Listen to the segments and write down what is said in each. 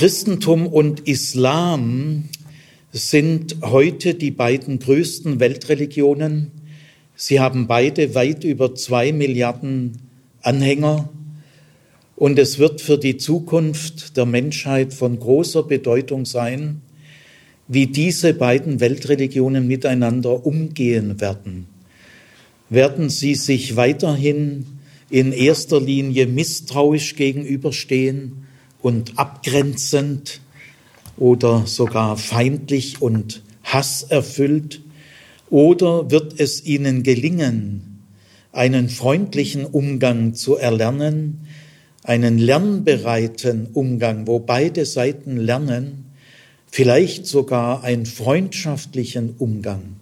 Christentum und Islam sind heute die beiden größten Weltreligionen. Sie haben beide weit über zwei Milliarden Anhänger. Und es wird für die Zukunft der Menschheit von großer Bedeutung sein, wie diese beiden Weltreligionen miteinander umgehen werden. Werden sie sich weiterhin in erster Linie misstrauisch gegenüberstehen und abgrenzend oder sogar feindlich und hasserfüllt? Oder wird es ihnen gelingen, einen freundlichen Umgang zu erlernen, einen lernbereiten Umgang, wo beide Seiten lernen, vielleicht sogar einen freundschaftlichen Umgang.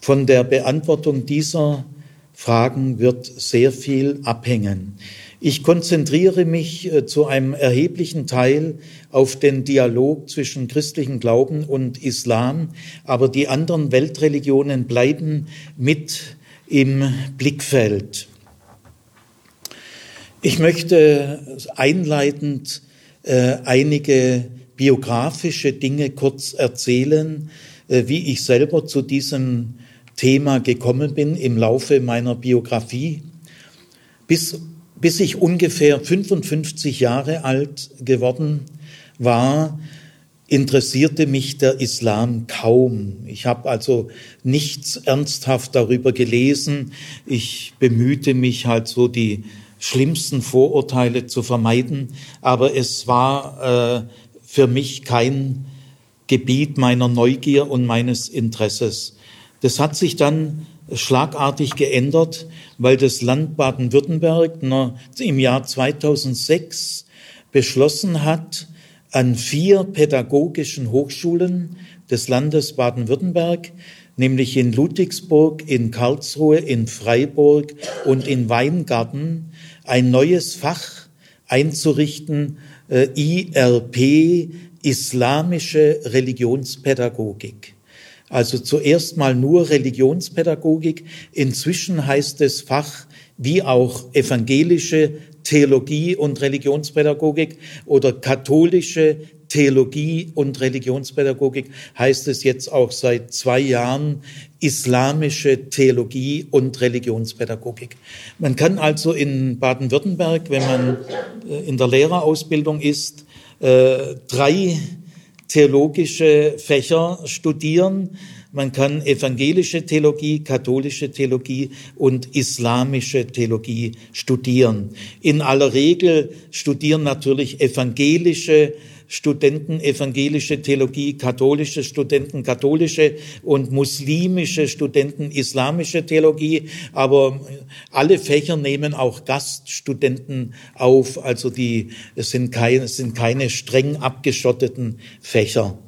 Von der Beantwortung dieser Fragen wird sehr viel abhängen. Ich konzentriere mich äh, zu einem erheblichen Teil auf den Dialog zwischen christlichen Glauben und Islam, aber die anderen Weltreligionen bleiben mit im Blickfeld. Ich möchte einleitend äh, einige biografische Dinge kurz erzählen, äh, wie ich selber zu diesem Thema gekommen bin im Laufe meiner Biografie. Bis, bis ich ungefähr 55 Jahre alt geworden war, interessierte mich der Islam kaum. Ich habe also nichts ernsthaft darüber gelesen. Ich bemühte mich halt so die schlimmsten Vorurteile zu vermeiden, aber es war äh, für mich kein Gebiet meiner Neugier und meines Interesses. Das hat sich dann schlagartig geändert, weil das Land Baden-Württemberg im Jahr 2006 beschlossen hat, an vier pädagogischen Hochschulen des Landes Baden-Württemberg, nämlich in Ludwigsburg, in Karlsruhe, in Freiburg und in Weingarten, ein neues Fach einzurichten, äh, IRP, Islamische Religionspädagogik. Also zuerst mal nur Religionspädagogik. Inzwischen heißt es Fach wie auch evangelische Theologie und Religionspädagogik oder katholische Theologie und Religionspädagogik heißt es jetzt auch seit zwei Jahren islamische Theologie und Religionspädagogik. Man kann also in Baden-Württemberg, wenn man äh, in der Lehrerausbildung ist, äh, drei theologische Fächer studieren. Man kann evangelische Theologie, katholische Theologie und islamische Theologie studieren. In aller Regel studieren natürlich evangelische Studenten evangelische Theologie, katholische Studenten katholische und muslimische Studenten islamische Theologie. Aber alle Fächer nehmen auch Gaststudenten auf. Also die, es sind keine, es sind keine streng abgeschotteten Fächer.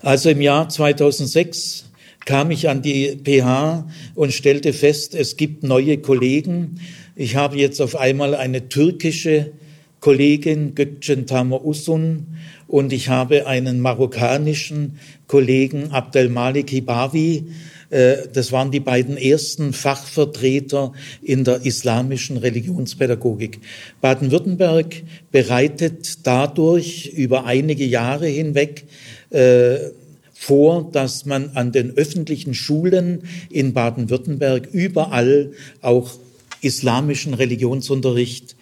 Also im Jahr 2006 kam ich an die PH und stellte fest, es gibt neue Kollegen. Ich habe jetzt auf einmal eine türkische Kollegin Gökçen Tamer Usun und ich habe einen marokkanischen Kollegen Abdelmalik Hibawi. Äh, das waren die beiden ersten Fachvertreter in der islamischen Religionspädagogik. Baden-Württemberg bereitet dadurch über einige Jahre hinweg äh, vor, dass man an den öffentlichen Schulen in Baden-Württemberg überall auch islamischen Religionsunterricht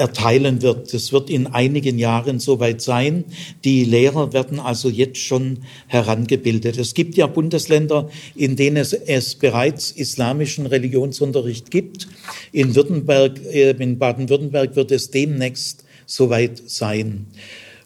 erteilen wird. Das wird in einigen Jahren soweit sein. Die Lehrer werden also jetzt schon herangebildet. Es gibt ja Bundesländer, in denen es, es bereits islamischen Religionsunterricht gibt. In Württemberg, äh, in Baden-Württemberg wird es demnächst soweit sein.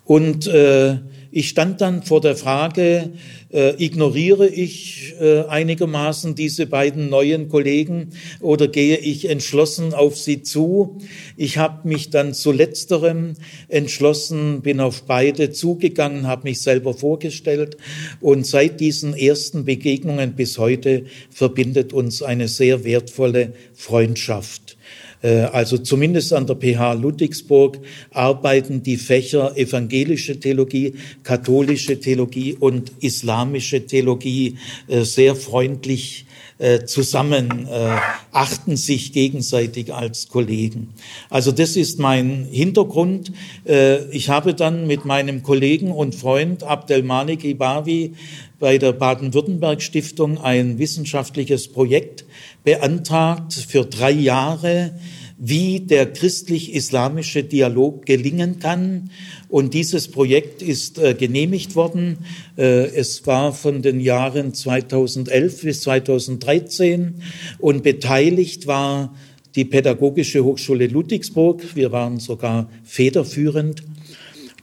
Und äh, ich stand dann vor der Frage, äh, ignoriere ich äh, einigermaßen diese beiden neuen Kollegen oder gehe ich entschlossen auf sie zu? Ich habe mich dann zu letzterem entschlossen, bin auf beide zugegangen, habe mich selber vorgestellt und seit diesen ersten Begegnungen bis heute verbindet uns eine sehr wertvolle Freundschaft. Äh, also zumindest an der PH Ludwigsburg arbeiten die Fächer evangelische Theologie, katholische Theologie und Islam christlich-islamische Theologie äh, sehr freundlich äh, zusammen, äh, achten sich gegenseitig als Kollegen. Also das ist mein Hintergrund. Äh, ich habe dann mit meinem Kollegen und Freund Abdelmanik Ibawi bei der Baden-Württemberg Stiftung ein wissenschaftliches Projekt beantragt für drei Jahre, wie der christlich-islamische Dialog gelingen kann. Und dieses Projekt ist äh, genehmigt worden. Äh, es war von den Jahren 2011 bis 2013 und beteiligt war die Pädagogische Hochschule Ludwigsburg. Wir waren sogar federführend.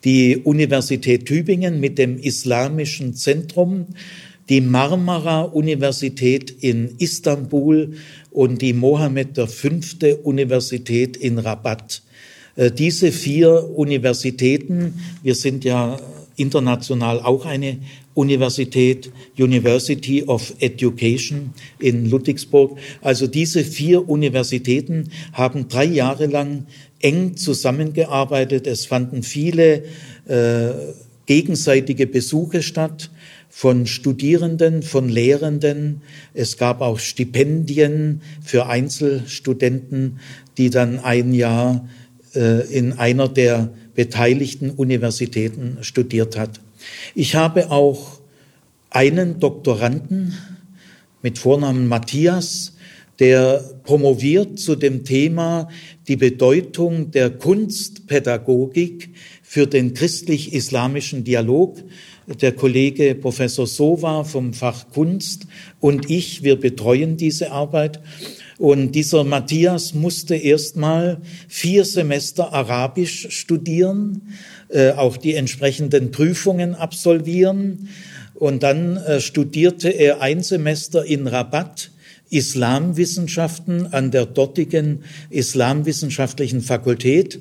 Die Universität Tübingen mit dem Islamischen Zentrum, die Marmara Universität in Istanbul und die Mohammed V. Universität in Rabat. Äh, diese vier Universitäten, wir sind ja international auch eine Universität, University of Education in Ludwigsburg. Also diese vier Universitäten haben drei Jahre lang eng zusammengearbeitet. Es fanden viele äh, gegenseitige Besuche statt von Studierenden, von Lehrenden. Es gab auch Stipendien für Einzelstudenten, die dann ein Jahr äh, in einer der beteiligten Universitäten studiert hat. Ich habe auch einen Doktoranden mit Vornamen Matthias, der promoviert zu dem Thema die Bedeutung der Kunstpädagogik für den christlich-islamischen Dialog der Kollege Professor Sova vom Fach Kunst und ich, wir betreuen diese Arbeit. Und dieser Matthias musste erstmal vier Semester Arabisch studieren, äh, auch die entsprechenden Prüfungen absolvieren. Und dann äh, studierte er ein Semester in Rabat Islamwissenschaften an der dortigen Islamwissenschaftlichen Fakultät.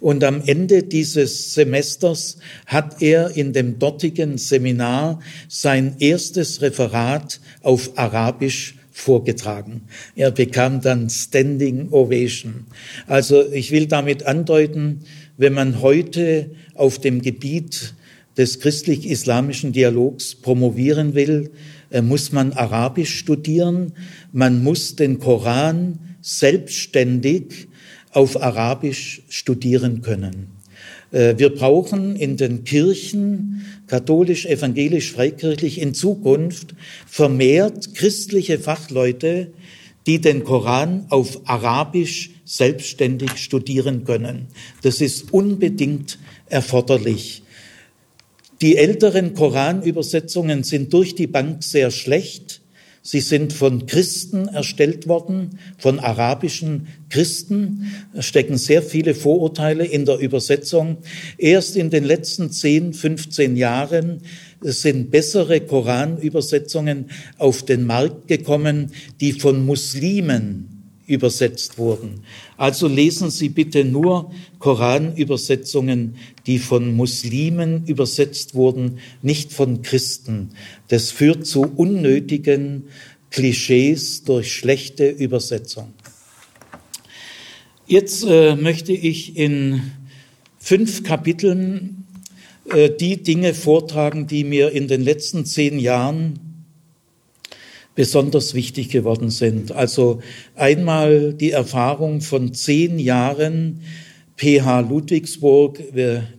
Und am Ende dieses Semesters hat er in dem dortigen Seminar sein erstes Referat auf Arabisch vorgetragen. Er bekam dann Standing Ovation. Also ich will damit andeuten, wenn man heute auf dem Gebiet des christlich-islamischen Dialogs promovieren will, muss man Arabisch studieren, man muss den Koran selbstständig auf Arabisch studieren können. Äh, wir brauchen in den Kirchen, katholisch, evangelisch, freikirchlich, in Zukunft vermehrt christliche Fachleute, die den Koran auf Arabisch selbstständig studieren können. Das ist unbedingt erforderlich. Die älteren Koranübersetzungen sind durch die Bank sehr schlecht. Sie sind von Christen erstellt worden, von arabischen Christen. Es stecken sehr viele Vorurteile in der Übersetzung. Erst in den letzten 10, 15 Jahren sind bessere Koranübersetzungen auf den Markt gekommen, die von Muslimen übersetzt wurden. Also lesen Sie bitte nur Koranübersetzungen, die von Muslimen übersetzt wurden, nicht von Christen. Das führt zu unnötigen Klischees durch schlechte Übersetzung. Jetzt äh, möchte ich in fünf Kapiteln äh, die Dinge vortragen, die mir in den letzten zehn Jahren besonders wichtig geworden sind. Also einmal die Erfahrung von zehn Jahren PH Ludwigsburg,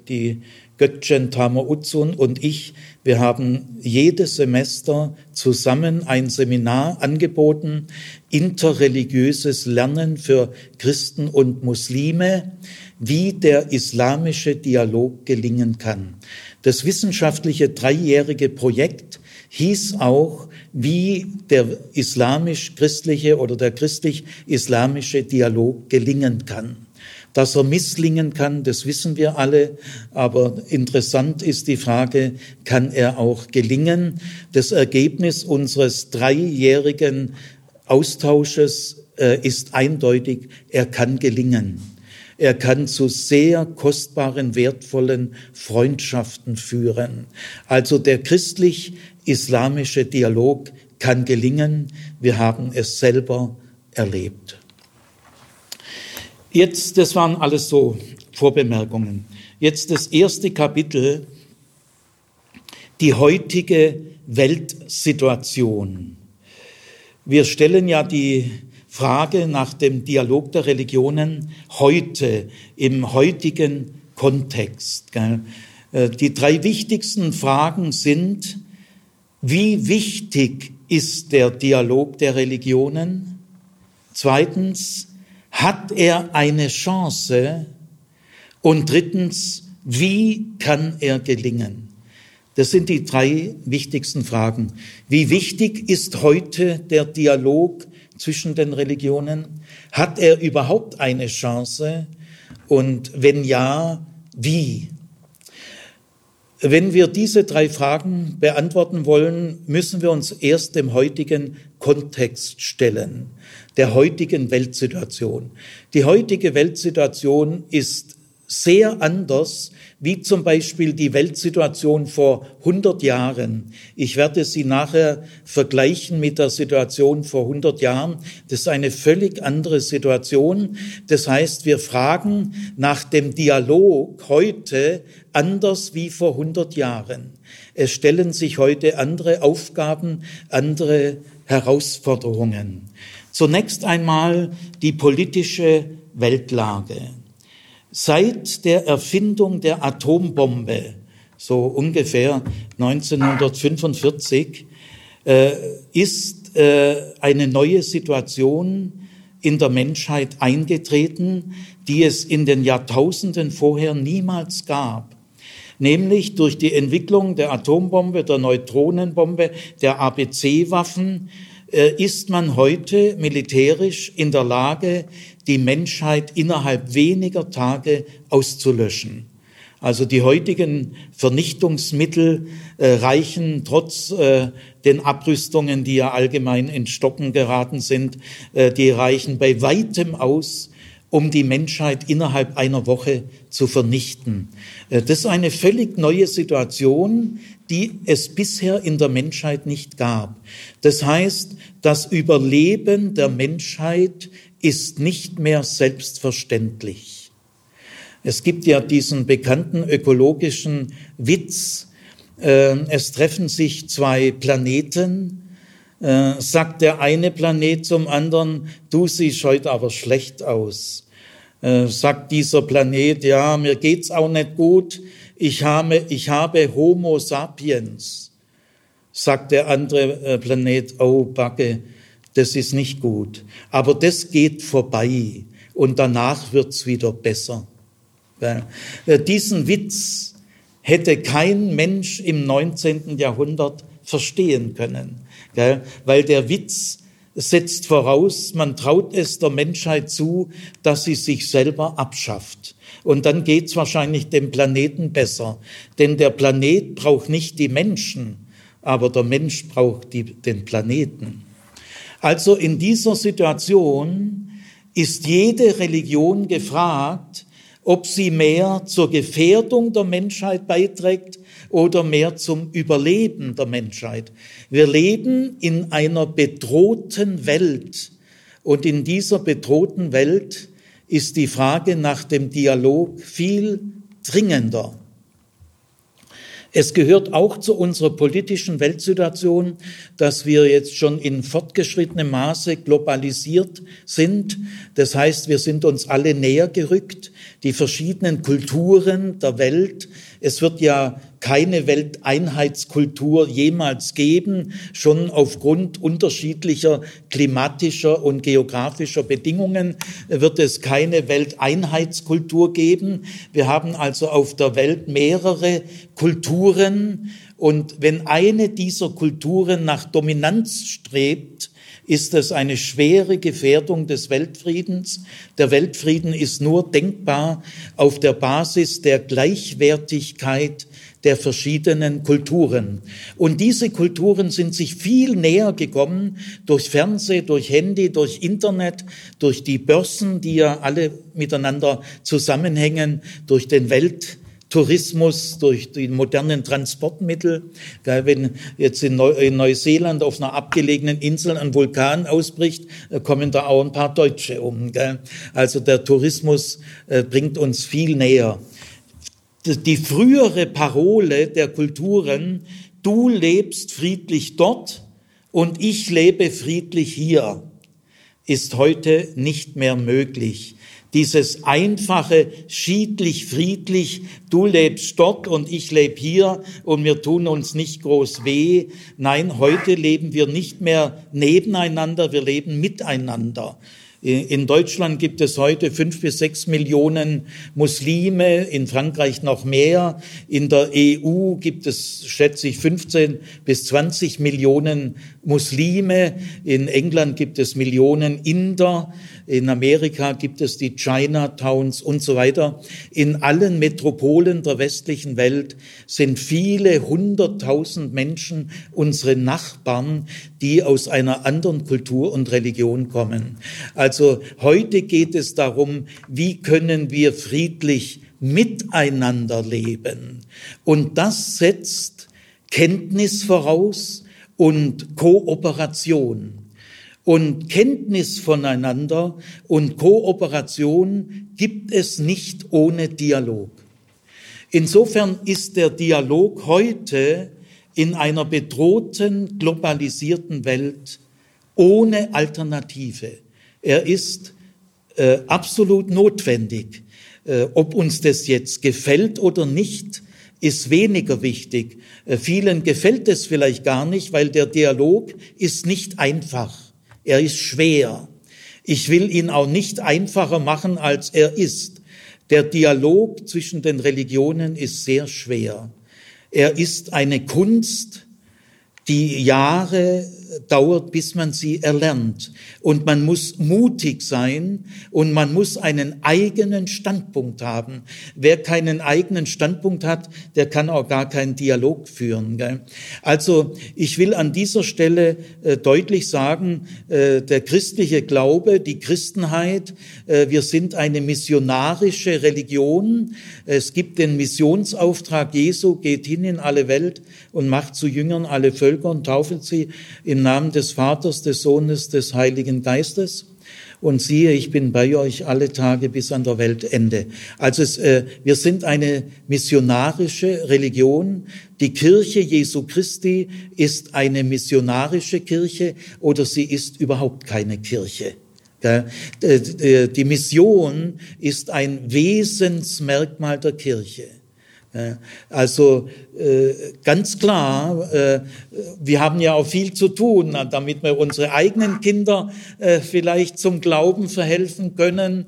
die Gökçen Tamer Utzun und ich, wir haben jedes Semester zusammen ein Seminar angeboten, interreligiöses Lernen für Christen und Muslime, wie der islamische Dialog gelingen kann. Das wissenschaftliche dreijährige Projekt hieß auch, wie der islamisch-christliche oder der christlich-islamische Dialog gelingen kann. Dass er misslingen kann, das wissen wir alle, aber interessant ist die Frage, kann er auch gelingen? Das Ergebnis unseres dreijährigen Austausches äh, ist eindeutig, er kann gelingen. Er kann zu sehr kostbaren, wertvollen Freundschaften führen. Also der christlich-islamische Dialog kann gelingen. Wir haben es selber erlebt. Jetzt, das waren alles so Vorbemerkungen. Jetzt das erste Kapitel, die heutige Weltsituation. Wir stellen ja die Frage nach dem Dialog der Religionen heute, im heutigen Kontext. Äh, die drei wichtigsten Fragen sind, wie wichtig ist der Dialog der Religionen? Zweitens, hat er eine Chance? Und drittens, wie kann er gelingen? Das sind die drei wichtigsten Fragen. Wie wichtig ist heute der Dialog zwischen den Religionen? Hat er überhaupt eine Chance? Und wenn ja, wie? Wenn wir diese drei Fragen beantworten wollen, müssen wir uns erst dem heutigen Kontext stellen, der heutigen Weltsituation. Die heutige Weltsituation ist sehr anders wie zum Beispiel die Weltsituation vor 100 Jahren. Ich werde sie nachher vergleichen mit der Situation vor 100 Jahren. Das ist eine völlig andere Situation. Das heißt, wir fragen nach dem Dialog heute anders wie vor 100 Jahren. Es stellen sich heute andere Aufgaben, andere Herausforderungen. Zunächst einmal die politische Weltlage. Seit der Erfindung der Atombombe, so ungefähr 1945, äh, ist äh, eine neue Situation in der Menschheit eingetreten, die es in den Jahrtausenden vorher niemals gab nämlich durch die Entwicklung der Atombombe, der Neutronenbombe, der ABC-Waffen, äh, ist man heute militärisch in der Lage, die Menschheit innerhalb weniger Tage auszulöschen. Also die heutigen Vernichtungsmittel äh, reichen trotz äh, den Abrüstungen, die ja allgemein in Stocken geraten sind, die reichen bei weitem aus, um die Menschheit innerhalb einer Woche zu vernichten. Äh, das ist eine völlig neue Situation, die es bisher in der Menschheit nicht gab. Das heißt, das Überleben der Menschheit ist nicht mehr selbstverständlich. Es gibt ja diesen bekannten ökologischen Witz, äh, es treffen sich zwei Planeten, äh, sagt der eine Planet zum anderen, du siehst heute aber schlecht aus. Äh, sagt dieser Planet, ja, mir geht's auch nicht gut, ich habe, ich habe Homo sapiens. Sagt der andere Planet, oh Backe, das ist nicht gut. Aber das geht vorbei und danach wird's wieder besser. Äh, diesen Witz hätte kein Mensch im 19. Jahrhundert verstehen können, weil der Witz setzt voraus, man traut es der Menschheit zu, dass sie sich selber abschafft. Und dann geht's wahrscheinlich dem Planeten besser. Denn der Planet braucht nicht die Menschen, aber der Mensch braucht die, den Planeten. Also in dieser Situation ist jede Religion gefragt, ob sie mehr zur Gefährdung der Menschheit beiträgt oder mehr zum Überleben der Menschheit. Wir leben in einer bedrohten Welt und in dieser bedrohten Welt ist die Frage nach dem Dialog viel dringender. Es gehört auch zu unserer politischen Weltsituation, dass wir jetzt schon in fortgeschrittenem Maße globalisiert sind. Das heißt, wir sind uns alle näher gerückt. Die verschiedenen Kulturen der Welt es wird ja keine Welteinheitskultur jemals geben, schon aufgrund unterschiedlicher klimatischer und geografischer Bedingungen wird es keine Welteinheitskultur geben. Wir haben also auf der Welt mehrere Kulturen und wenn eine dieser Kulturen nach Dominanz strebt, ist es eine schwere Gefährdung des Weltfriedens. Der Weltfrieden ist nur denkbar auf der Basis der Gleichwertigkeit der verschiedenen Kulturen. Und diese Kulturen sind sich viel näher gekommen durch Fernseh, durch Handy, durch Internet, durch die Börsen, die ja alle miteinander zusammenhängen, durch den Welt Tourismus, durch die modernen Transportmittel. Wenn jetzt in, Neuseeland auf einer abgelegenen Insel ein Vulkan ausbricht, äh, kommen da auch ein paar Deutsche um. Also der Tourismus äh, bringt uns viel näher. Die frühere Parole der Kulturen du lebst friedlich dort und ich lebe friedlich hier, ist heute nicht mehr möglich. Dieses einfache, schiedlich, friedlich, du lebst dort und ich lebe hier und wir tun uns nicht groß weh. Nein, heute leben wir nicht mehr nebeneinander, wir leben miteinander. In Deutschland gibt es heute fünf bis sechs Millionen Muslime, in Frankreich noch mehr. In der EU gibt es, schätze ich, 15 bis 20 Millionen Muslime. In England gibt es Millionen Inder. In Amerika gibt es die Chinatowns und so weiter. In allen Metropolen der westlichen Welt sind viele hunderttausend Menschen unsere Nachbarn, die aus einer anderen Kultur und Religion kommen. Also heute geht es darum, wie können wir friedlich miteinander leben. Und das setzt Kenntnis voraus und Kooperation. Und Kenntnis voneinander und Kooperation gibt es nicht ohne Dialog. Insofern ist der Dialog heute in einer bedrohten, globalisierten Welt ohne Alternative. Er ist äh, absolut notwendig. Äh, ob uns das jetzt gefällt oder nicht, ist weniger wichtig. Äh, vielen gefällt es vielleicht gar nicht, weil der Dialog ist nicht einfach. Er ist schwer. Ich will ihn auch nicht einfacher machen, als er ist. Der Dialog zwischen den Religionen ist sehr schwer. Er ist eine Kunst, die Jahre dauert, bis man sie erlernt. Und man muss mutig sein und man muss einen eigenen Standpunkt haben. Wer keinen eigenen Standpunkt hat, der kann auch gar keinen Dialog führen. Gell? Also ich will an dieser Stelle äh, deutlich sagen, äh, der christliche Glaube, die Christenheit, äh, wir sind eine missionarische Religion. Es gibt den Missionsauftrag Jesu, geht hin in alle Welt und macht zu Jüngern alle Völker und taufelt sie in Namen des Vaters, des Sohnes, des Heiligen Geistes. Und siehe, ich bin bei euch alle Tage bis an der Weltende. Also es, äh, wir sind eine missionarische Religion. Die Kirche Jesu Christi ist eine missionarische Kirche oder sie ist überhaupt keine Kirche. Die Mission ist ein Wesensmerkmal der Kirche. Also äh, ganz klar, äh, wir haben ja auch viel zu tun, damit wir unsere eigenen Kinder äh, vielleicht zum Glauben verhelfen können.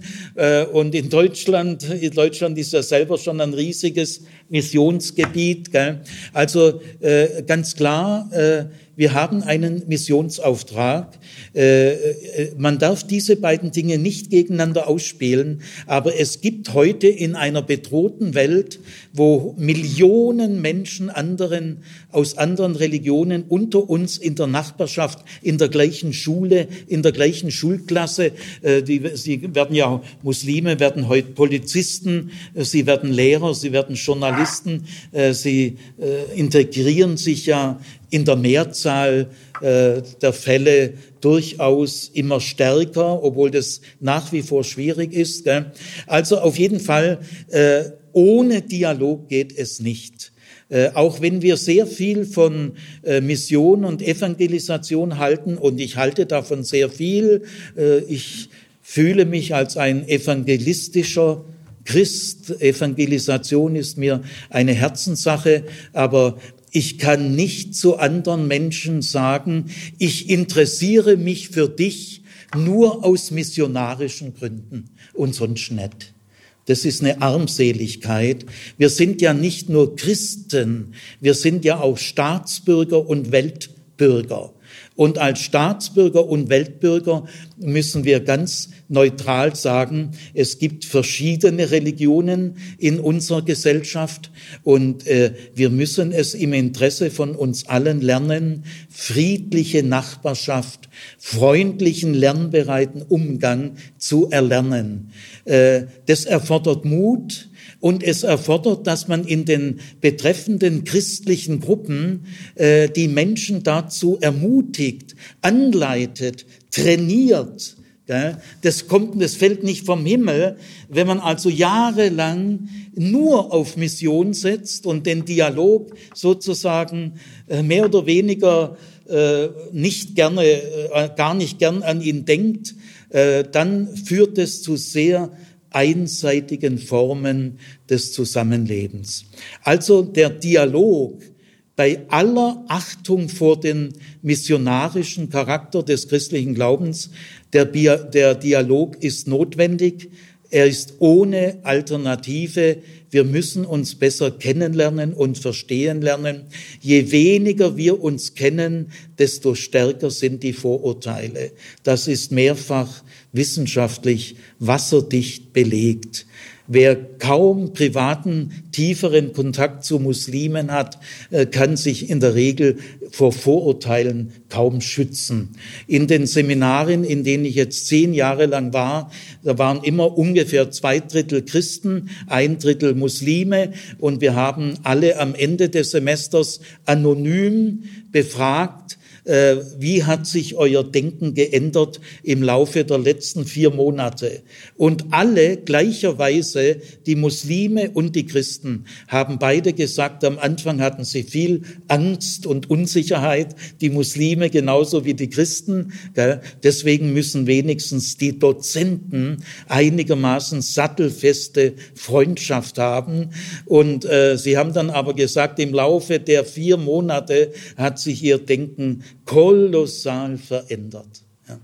Und in Deutschland, in Deutschland ist ja selber schon ein riesiges Missionsgebiet. Also ganz klar, wir haben einen Missionsauftrag. Man darf diese beiden Dinge nicht gegeneinander ausspielen, aber es gibt heute in einer bedrohten Welt, wo Millionen Menschen anderen, aus anderen Religionen unter uns in der Nachbarschaft, in der gleichen Schule, in der gleichen Schulklasse, äh, die, sie werden ja, Muslime werden heute Polizisten, sie werden Lehrer, sie werden Journalisten, sie integrieren sich ja in der Mehrzahl äh, der Fälle durchaus immer stärker, obwohl das nach wie vor schwierig ist. Gell? Also auf jeden Fall, äh, ohne Dialog geht es nicht. Äh, auch wenn wir sehr viel von äh, Mission und Evangelisation halten, und ich halte davon sehr viel, äh, ich fühle mich als ein evangelistischer Christ. Evangelisation ist mir eine Herzenssache, aber ich kann nicht zu anderen Menschen sagen, ich interessiere mich für dich nur aus missionarischen Gründen und sonst nicht. Das ist eine Armseligkeit. Wir sind ja nicht nur Christen, wir sind ja auch Staatsbürger und Weltbürger. Und als Staatsbürger und Weltbürger müssen wir ganz neutral sagen, es gibt verschiedene Religionen in unserer Gesellschaft und äh, wir müssen es im Interesse von uns allen lernen, friedliche Nachbarschaft, freundlichen, lernbereiten Umgang zu erlernen. Äh, das erfordert Mut, und es erfordert, dass man in den betreffenden christlichen Gruppen äh, die Menschen dazu ermutigt, anleitet, trainiert, Das kommt, das fällt nicht vom Himmel. Wenn man also jahrelang nur auf Mission setzt und den Dialog sozusagen äh, mehr oder weniger äh, nicht gerne, äh, gar nicht gern an ihn denkt, dann führt es zu sehr einseitigen Formen des Zusammenlebens. Also der Dialog bei aller Achtung vor den missionarischen Charakter des christlichen Glaubens, der, der Dialog ist notwendig, er ist ohne Alternative. Wir müssen uns besser kennenlernen und verstehen lernen. Je weniger wir uns kennen, desto stärker sind die Vorurteile. Das ist mehrfach wissenschaftlich wasserdicht belegt. Wer kaum privaten, tieferen Kontakt zu Muslimen hat, äh, kann sich in der Regel vor Vorurteilen kaum schützen. In den Seminaren, in denen ich jetzt zehn Jahre lang war, da waren immer ungefähr zwei Drittel Christen, ein Drittel Muslime und wir haben alle am Ende des Semesters anonym befragt, wie hat sich euer Denken geändert im Laufe der letzten vier Monate? Und alle gleicherweise, die Muslime und die Christen, haben beide gesagt, am Anfang hatten sie viel Angst und Unsicherheit, die Muslime genauso wie die Christen. Deswegen müssen wenigstens die Dozenten einigermaßen sattelfeste Freundschaft haben. Und äh, sie haben dann aber gesagt, im Laufe der vier Monate hat sich ihr Denken kolossal verändert. Ja.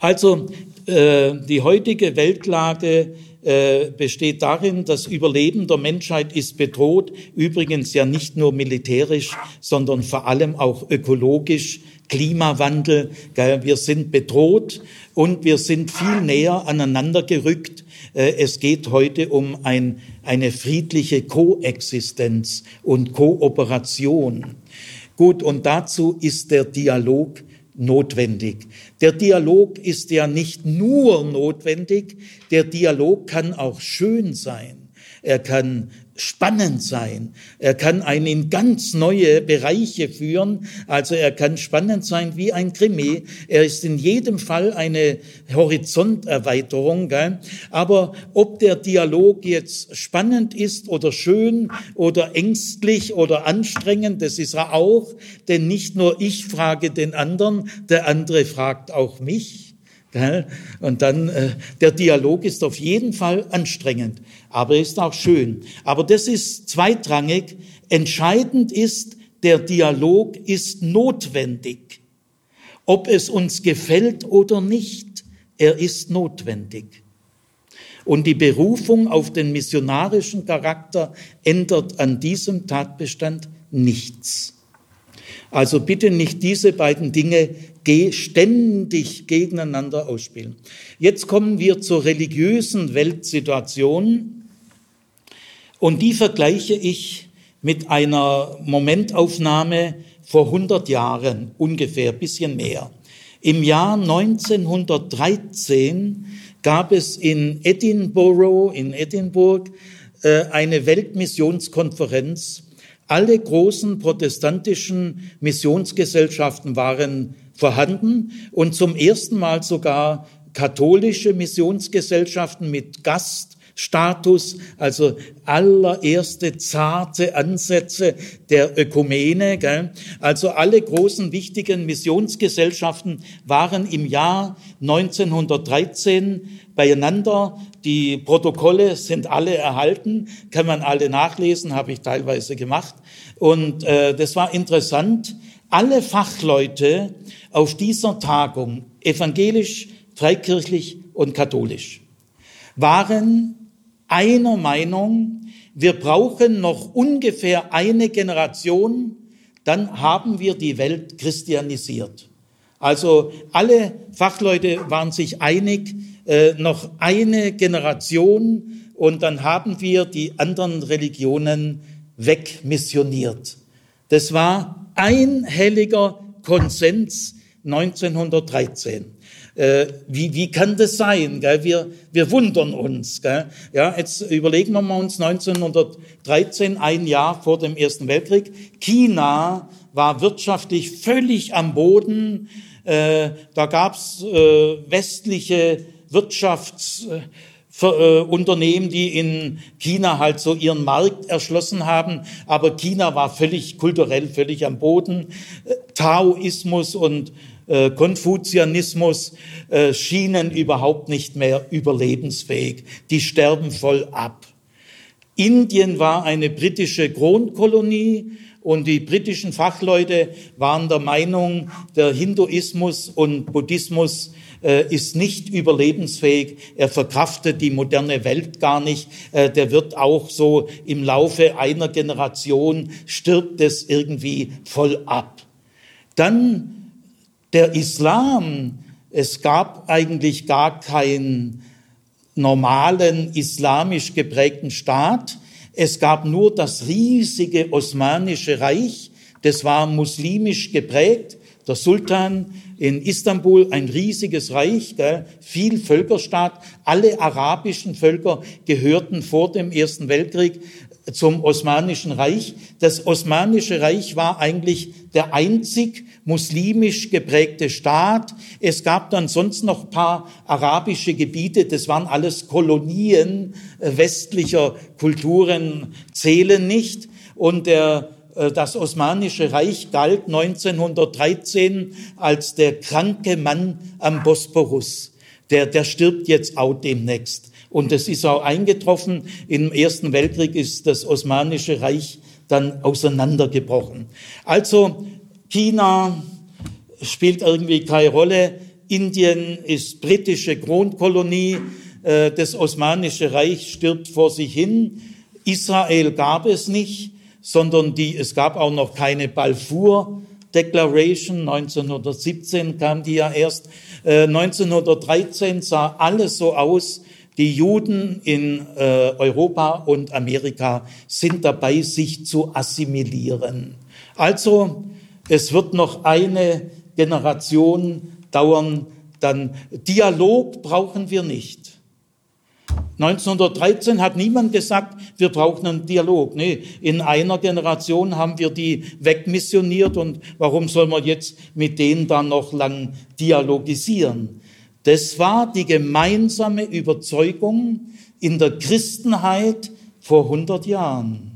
Also äh, die heutige Weltlage äh, besteht darin, das Überleben der Menschheit ist bedroht, übrigens ja nicht nur militärisch, sondern vor allem auch ökologisch, Klimawandel. Wir sind bedroht und wir sind viel näher aneinander gerückt. Äh, es geht heute um ein, eine friedliche Koexistenz und Kooperation. Gut, und dazu ist der Dialog notwendig. Der Dialog ist ja nicht nur notwendig, der Dialog kann auch schön sein. Er kann spannend sein. Er kann einen in ganz neue Bereiche führen. Also er kann spannend sein wie ein Krimi. Er ist in jedem Fall eine Horizonterweiterung. Gell? Aber ob der Dialog jetzt spannend ist oder schön oder ängstlich oder anstrengend, das ist er auch. Denn nicht nur ich frage den anderen, der andere fragt auch mich. Und dann, äh, der Dialog ist auf jeden Fall anstrengend, aber ist auch schön. Aber das ist zweitrangig. Entscheidend ist, der Dialog ist notwendig. Ob es uns gefällt oder nicht, er ist notwendig. Und die Berufung auf den missionarischen Charakter ändert an diesem Tatbestand nichts. Also bitte nicht diese beiden Dinge ständig gegeneinander ausspielen. Jetzt kommen wir zur religiösen Weltsituation und die vergleiche ich mit einer Momentaufnahme vor 100 Jahren ungefähr, bisschen mehr. Im Jahr 1913 gab es in Edinburgh, in Edinburgh, äh, eine Weltmissionskonferenz. Alle großen protestantischen Missionsgesellschaften waren vorhanden und zum ersten Mal sogar katholische Missionsgesellschaften mit Gaststatus, also allererste zarte Ansätze der Ökumene. Gell? Also alle großen wichtigen Missionsgesellschaften waren im Jahr 1913 beieinander. Die Protokolle sind alle erhalten, kann man alle nachlesen, habe ich teilweise gemacht. Und äh, das war interessant. Alle Fachleute auf dieser Tagung, evangelisch, freikirchlich und katholisch, waren einer Meinung, wir brauchen noch ungefähr eine Generation, dann haben wir die Welt christianisiert. Also alle Fachleute waren sich einig, äh, noch eine Generation und dann haben wir die anderen Religionen wegmissioniert. Das war einhelliger Konsens 1913. Äh, wie, wie kann das sein? Gell? Wir, wir wundern uns. Gell? Ja, jetzt überlegen wir mal uns 1913, ein Jahr vor dem Ersten Weltkrieg. China war wirtschaftlich völlig am Boden. Äh, da gab's äh, westliche Wirtschaftsunternehmen, die in China halt so ihren Markt erschlossen haben. Aber China war völlig kulturell, völlig am Boden. Taoismus und äh, Konfuzianismus äh, schienen überhaupt nicht mehr überlebensfähig. Die sterben voll ab. Indien war eine britische Kronkolonie und die britischen Fachleute waren der Meinung, der Hinduismus und Buddhismus äh, ist nicht überlebensfähig. Er verkraftet die moderne Welt gar nicht. Äh, der wird auch so im Laufe einer Generation stirbt es irgendwie voll ab. Dann der Islam. Es gab eigentlich gar keinen normalen islamisch geprägten Staat. Es gab nur das riesige Osmanische Reich, das war muslimisch geprägt. Der Sultan in Istanbul, ein riesiges Reich, gell, viel Völkerstaat. Alle arabischen Völker gehörten vor dem Ersten Weltkrieg zum Osmanischen Reich. Das Osmanische Reich war eigentlich der einzig muslimisch geprägte Staat. Es gab dann sonst noch ein paar arabische Gebiete, das waren alles Kolonien äh, westlicher Kulturen, zählen nicht. Und der, das Osmanische Reich galt 1913 als der kranke Mann am Bosporus. Der, der stirbt jetzt auch demnächst. Und es ist auch eingetroffen. Im Ersten Weltkrieg ist das Osmanische Reich dann auseinandergebrochen. Also China spielt irgendwie keine Rolle. Indien ist britische Kronkolonie. Äh, das Osmanische Reich stirbt vor sich hin. Israel gab es nicht, sondern die, es gab auch noch keine Balfour Declaration. 1917 kam die ja erst. 1913 äh, sah alles so aus, die Juden in äh, Europa und Amerika sind dabei, sich zu assimilieren. Also es wird noch eine Generation dauern, dann Dialog brauchen wir nicht. 1913 hat niemand gesagt, wir brauchen einen Dialog. Nee, in einer Generation haben wir die wegmissioniert und warum soll man jetzt mit denen dann noch lang dialogisieren? Das war die gemeinsame Überzeugung in der Christenheit vor 100 Jahren.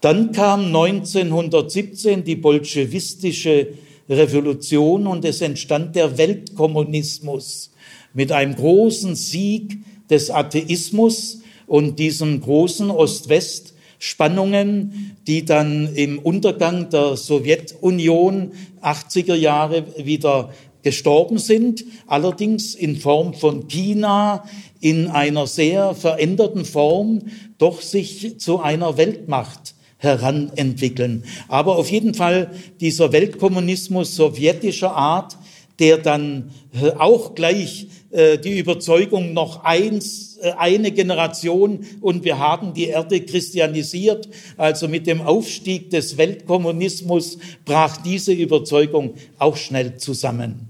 Dann kam 1917 die bolschewistische Revolution und es entstand der Weltkommunismus mit einem großen Sieg des Atheismus und diesen großen Ost-West-Spannungen, die dann im Untergang der Sowjetunion 80er Jahre wieder gestorben sind, allerdings in Form von China in einer sehr veränderten Form doch sich zu einer Weltmacht heranentwickeln. Aber auf jeden Fall dieser Weltkommunismus sowjetischer Art, der dann auch gleich die Überzeugung noch eins, äh, eine Generation und wir haben die Erde christianisiert. Also mit dem Aufstieg des Weltkommunismus brach diese Überzeugung auch schnell zusammen.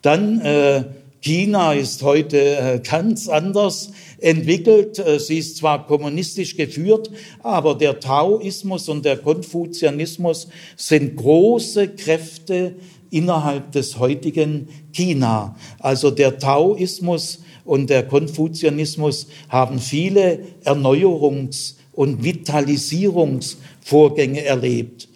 Dann äh, China ist heute äh, ganz anders entwickelt. Äh, sie ist zwar kommunistisch geführt, aber der Taoismus und der Konfuzianismus sind große Kräfte innerhalb des heutigen China. Also der Taoismus und der Konfuzianismus haben viele Erneuerungs- und Vitalisierungsvorgänge erlebt.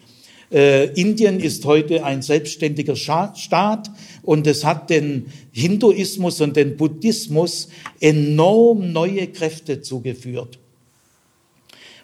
Äh, Indien ist heute ein selbstständiger Staat und es hat den Hinduismus und den Buddhismus enorm neue Kräfte zugeführt.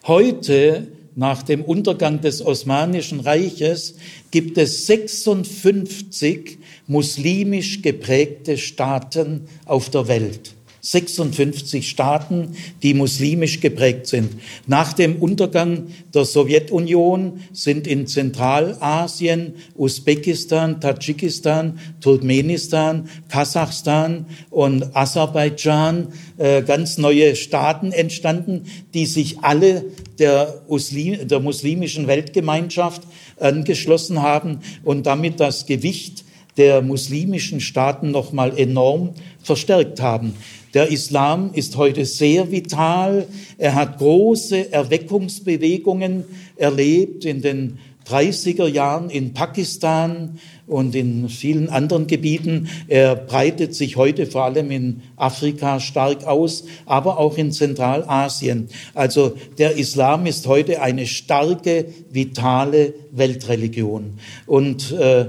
Heute, nach dem Untergang des Osmanischen Reiches, gibt es 56 muslimisch geprägte Staaten auf der Welt. 56 Staaten, die muslimisch geprägt sind. Nach dem Untergang der Sowjetunion sind in Zentralasien, Usbekistan, Tadschikistan, Turkmenistan, Kasachstan und Aserbaidschan äh, ganz neue Staaten entstanden, die sich alle der, Muslim, der muslimischen Weltgemeinschaft angeschlossen haben und damit das Gewicht der muslimischen Staaten nochmal enorm verstärkt haben. Der Islam ist heute sehr vital. Er hat große Erweckungsbewegungen erlebt in den 30er Jahren in Pakistan und in vielen anderen Gebieten. Er breitet sich heute vor allem in Afrika stark aus, aber auch in Zentralasien. Also der Islam ist heute eine starke, vitale Weltreligion. Und äh,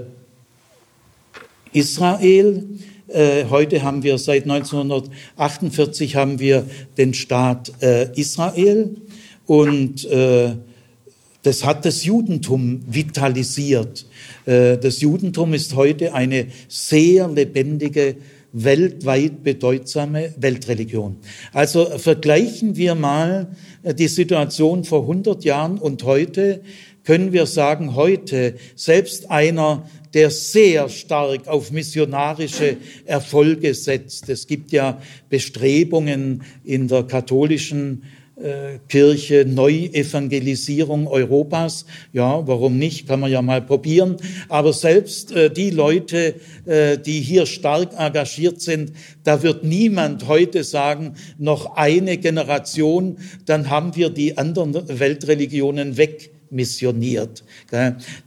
Israel, äh, heute haben wir seit 1948 haben wir den Staat äh, Israel und äh, das hat das Judentum vitalisiert. Äh, das Judentum ist heute eine sehr lebendige, weltweit bedeutsame Weltreligion. Also vergleichen wir mal äh, die Situation vor 100 Jahren und heute, können wir sagen, heute selbst einer, der sehr stark auf missionarische Erfolge setzt. Es gibt ja Bestrebungen in der katholischen äh, Kirche, Neuevangelisierung Europas. Ja, warum nicht? Kann man ja mal probieren. Aber selbst äh, die Leute, äh, die hier stark engagiert sind, da wird niemand heute sagen, noch eine Generation, dann haben wir die anderen Weltreligionen wegmissioniert.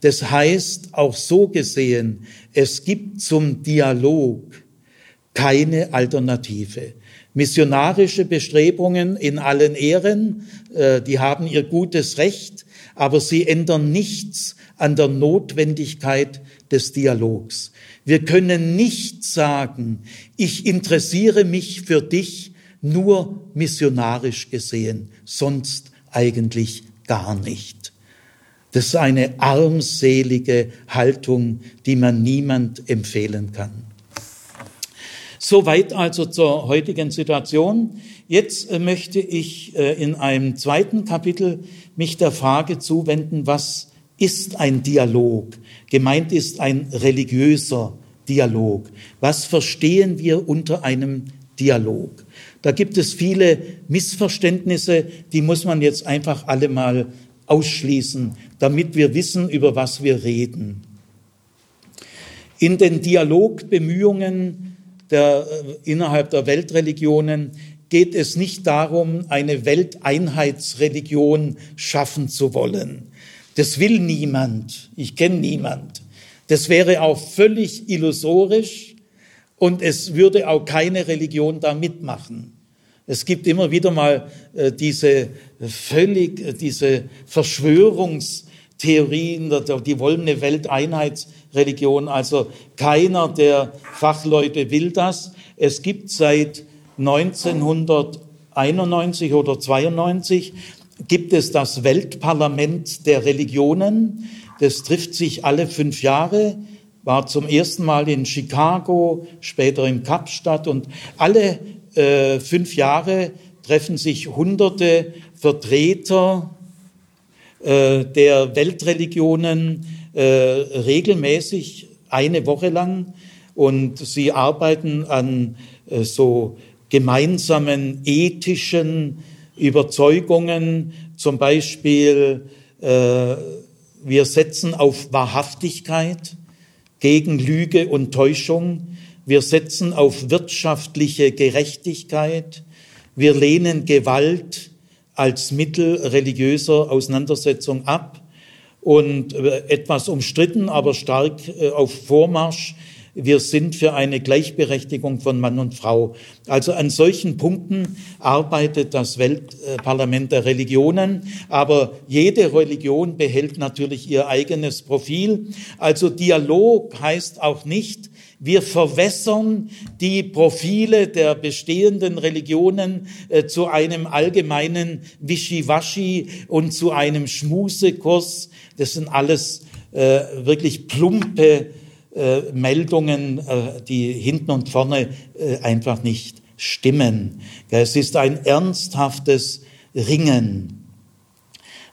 Das heißt, auch so gesehen, es gibt zum Dialog keine Alternative. Missionarische Bestrebungen in allen Ehren, äh, die haben ihr gutes Recht, aber sie ändern nichts an der Notwendigkeit des Dialogs. Wir können nicht sagen, ich interessiere mich für dich nur missionarisch gesehen, sonst eigentlich gar nicht. Das ist eine armselige Haltung, die man niemand empfehlen kann. Soweit also zur heutigen Situation. Jetzt äh, möchte ich äh, in einem zweiten Kapitel mich der Frage zuwenden, was ist ein Dialog? Gemeint ist ein religiöser Dialog. Was verstehen wir unter einem Dialog? Da gibt es viele Missverständnisse, die muss man jetzt einfach alle mal ausschließen, damit wir wissen, über was wir reden. In den Dialogbemühungen der, äh, innerhalb der Weltreligionen geht es nicht darum, eine Welteinheitsreligion schaffen zu wollen. Das will niemand. Ich kenne niemand. Das wäre auch völlig illusorisch und es würde auch keine Religion da mitmachen. Es gibt immer wieder mal äh, diese völlig, äh, diese Verschwörungstheorien, die wollen eine Welteinheitsreligion Religion. Also keiner der Fachleute will das. Es gibt seit 1991 oder 92 gibt es das Weltparlament der Religionen. Das trifft sich alle fünf Jahre, war zum ersten Mal in Chicago, später in Kapstadt und alle äh, fünf Jahre treffen sich hunderte Vertreter äh, der Weltreligionen äh, regelmäßig eine Woche lang. Und sie arbeiten an so gemeinsamen ethischen Überzeugungen, zum Beispiel wir setzen auf Wahrhaftigkeit gegen Lüge und Täuschung, wir setzen auf wirtschaftliche Gerechtigkeit, wir lehnen Gewalt als Mittel religiöser Auseinandersetzung ab und äh, etwas umstritten, aber stark äh, auf Vormarsch. Wir sind für eine Gleichberechtigung von Mann und Frau. Also an solchen Punkten arbeitet das Weltparlament der Religionen. Aber jede Religion behält natürlich ihr eigenes Profil. Also Dialog heißt auch nicht, wir verwässern die Profile der bestehenden Religionen äh, zu einem allgemeinen Wischiwaschi und zu einem Schmusekurs. Das sind alles äh, wirklich plumpe äh, Meldungen, äh, die hinten und vorne äh, einfach nicht stimmen. Es ist ein ernsthaftes Ringen.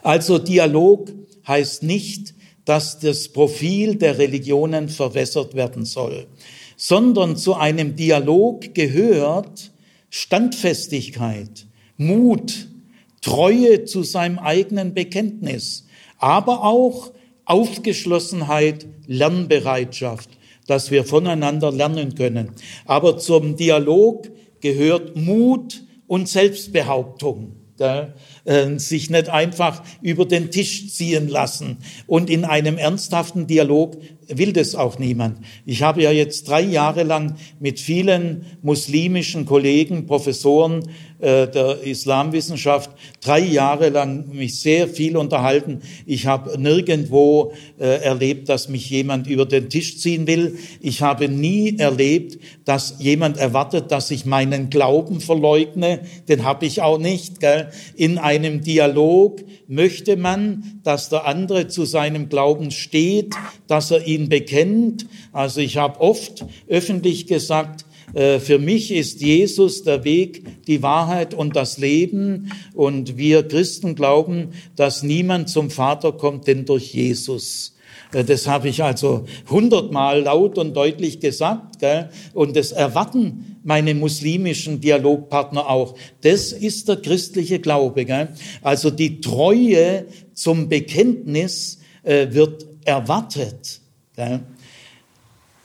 Also Dialog heißt nicht, dass das Profil der Religionen verwässert werden soll, sondern zu einem Dialog gehört Standfestigkeit, Mut, Treue zu seinem eigenen Bekenntnis, aber auch Aufgeschlossenheit, Lernbereitschaft, dass wir voneinander lernen können. Aber zum Dialog gehört Mut und Selbstbehauptung. Gell? Äh, sich nicht einfach über den Tisch ziehen lassen. Und in einem ernsthaften Dialog will das auch niemand. Ich habe ja jetzt drei Jahre lang mit vielen muslimischen Kollegen, Professoren äh, der Islamwissenschaft, drei Jahre lang mich sehr viel unterhalten. Ich habe nirgendwo äh, erlebt, dass mich jemand über den Tisch ziehen will. Ich habe nie erlebt, dass jemand erwartet, dass ich meinen Glauben verleugne. Den habe ich auch nicht. Gell? In einem Dialog möchte man, dass der andere zu seinem Glauben steht, dass er ihn bekennt. Also ich habe oft öffentlich gesagt, äh, für mich ist Jesus der Weg, die Wahrheit und das Leben. Und wir Christen glauben, dass niemand zum Vater kommt, denn durch Jesus. Äh, das habe ich also hundertmal laut und deutlich gesagt. Gell? Und das erwarten meine muslimischen Dialogpartner auch. Das ist der christliche Glaube. Gell? Also die Treue zum Bekenntnis äh, wird erwartet.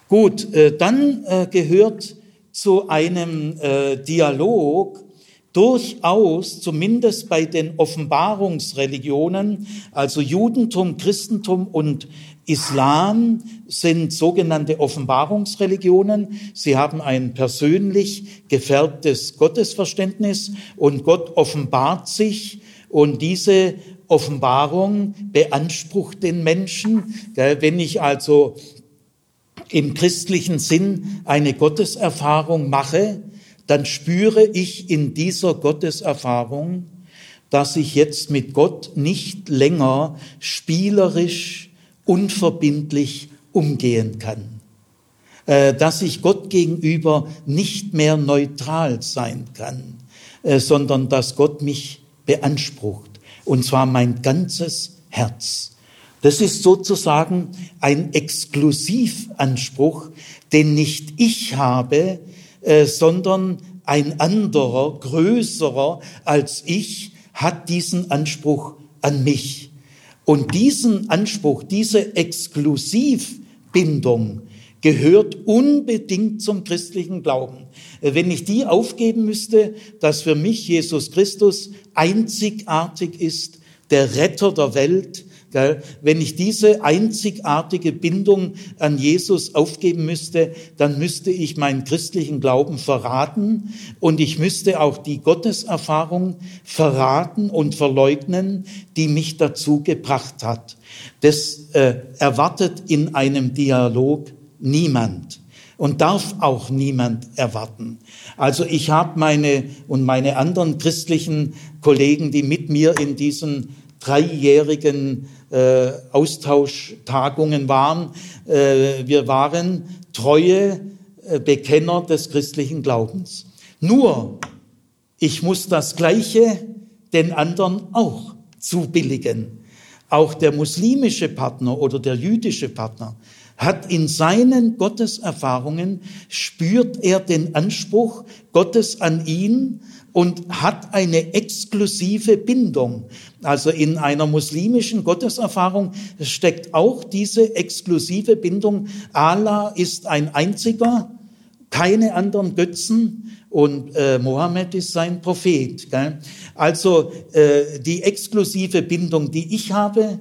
Gut, äh, dann äh, gehört zu einem äh, Dialog durchaus, zumindest bei den Offenbarungsreligionen, also Judentum, Christentum und Islam sind sogenannte Offenbarungsreligionen. Sie haben ein persönlich gefärbtes Gottesverständnis und Gott offenbart sich und diese Offenbarung beansprucht den Menschen. Wenn ich also im christlichen Sinn eine Gotteserfahrung mache, dann spüre ich in dieser Gotteserfahrung, dass ich jetzt mit Gott nicht länger spielerisch, unverbindlich umgehen kann, äh, dass ich Gott gegenüber nicht mehr neutral sein kann, äh, sondern dass Gott mich beansprucht, und zwar mein ganzes Herz. Das ist sozusagen ein Exklusivanspruch, den nicht ich habe, äh, sondern ein anderer, größerer als ich, hat diesen Anspruch an mich. Und diesen Anspruch, diese Exklusivbindung gehört unbedingt zum christlichen Glauben. Wenn ich die aufgeben müsste, dass für mich Jesus Christus einzigartig ist, der Retter der Welt, wenn ich diese einzigartige Bindung an Jesus aufgeben müsste, dann müsste ich meinen christlichen Glauben verraten und ich müsste auch die Gotteserfahrung verraten und verleugnen, die mich dazu gebracht hat. Das äh, erwartet in einem Dialog niemand und darf auch niemand erwarten. Also ich habe meine und meine anderen christlichen Kollegen, die mit mir in diesen dreijährigen äh, Austausch-Tagungen waren. Äh, wir waren treue äh, Bekenner des christlichen Glaubens. Nur, ich muss das Gleiche den anderen auch zubilligen. Auch der muslimische Partner oder der jüdische Partner hat in seinen Gotteserfahrungen, spürt er den Anspruch Gottes an ihn und hat eine exklusive Bindung. Also in einer muslimischen Gotteserfahrung steckt auch diese exklusive Bindung. Allah ist ein einziger, keine anderen Götzen und äh, Mohammed ist sein Prophet. Gell? Also äh, die exklusive Bindung, die ich habe,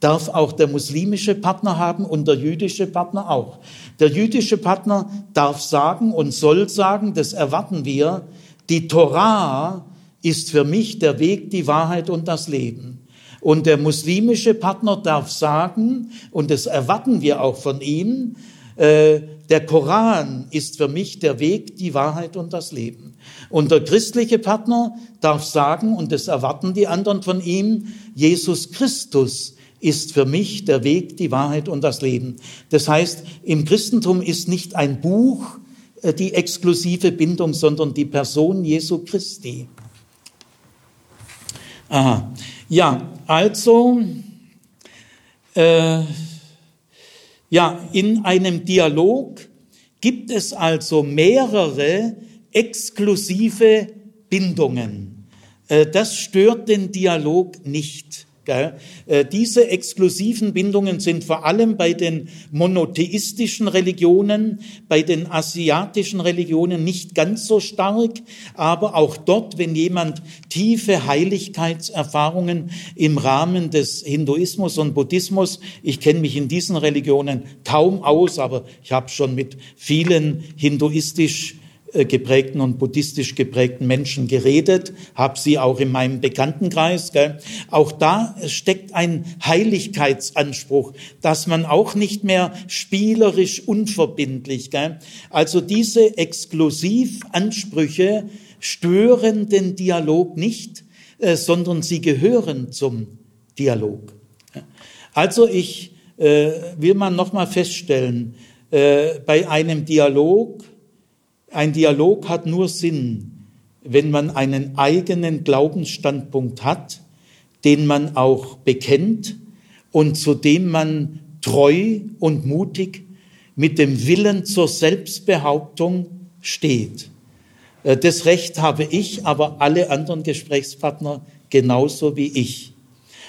darf auch der muslimische Partner haben und der jüdische Partner auch. Der jüdische Partner darf sagen und soll sagen, das erwarten wir, die Torah ist für mich der Weg, die Wahrheit und das Leben. Und der muslimische Partner darf sagen, und das erwarten wir auch von ihm, äh, der Koran ist für mich der Weg, die Wahrheit und das Leben. Und der christliche Partner darf sagen, und das erwarten die anderen von ihm, Jesus Christus ist für mich der Weg, die Wahrheit und das Leben. Das heißt, im Christentum ist nicht ein Buch, äh, die exklusive Bindung, sondern die Person Jesu Christi. Aha. Ja, also, äh, ja, in einem Dialog gibt es also mehrere exklusive Bindungen. Äh, das stört den Dialog nicht. Äh, diese exklusiven Bindungen sind vor allem bei den monotheistischen Religionen, bei den asiatischen Religionen nicht ganz so stark, aber auch dort, wenn jemand tiefe Heiligkeitserfahrungen im Rahmen des Hinduismus und Buddhismus, ich kenne mich in diesen Religionen kaum aus, aber ich habe schon mit vielen hinduistisch geprägten und buddhistisch geprägten Menschen geredet, habe sie auch in meinem Bekanntenkreis. Gell. Auch da steckt ein Heiligkeitsanspruch, dass man auch nicht mehr spielerisch unverbindlich. Gell. Also diese Exklusivansprüche stören den Dialog nicht, äh, sondern sie gehören zum Dialog. Also ich äh, will mal feststellen, äh, bei einem Dialog ein Dialog hat nur Sinn, wenn man einen eigenen Glaubensstandpunkt hat, den man auch bekennt und zu dem man treu und mutig mit dem Willen zur Selbstbehauptung steht. Äh, das Recht habe ich, aber alle anderen Gesprächspartner genauso wie ich.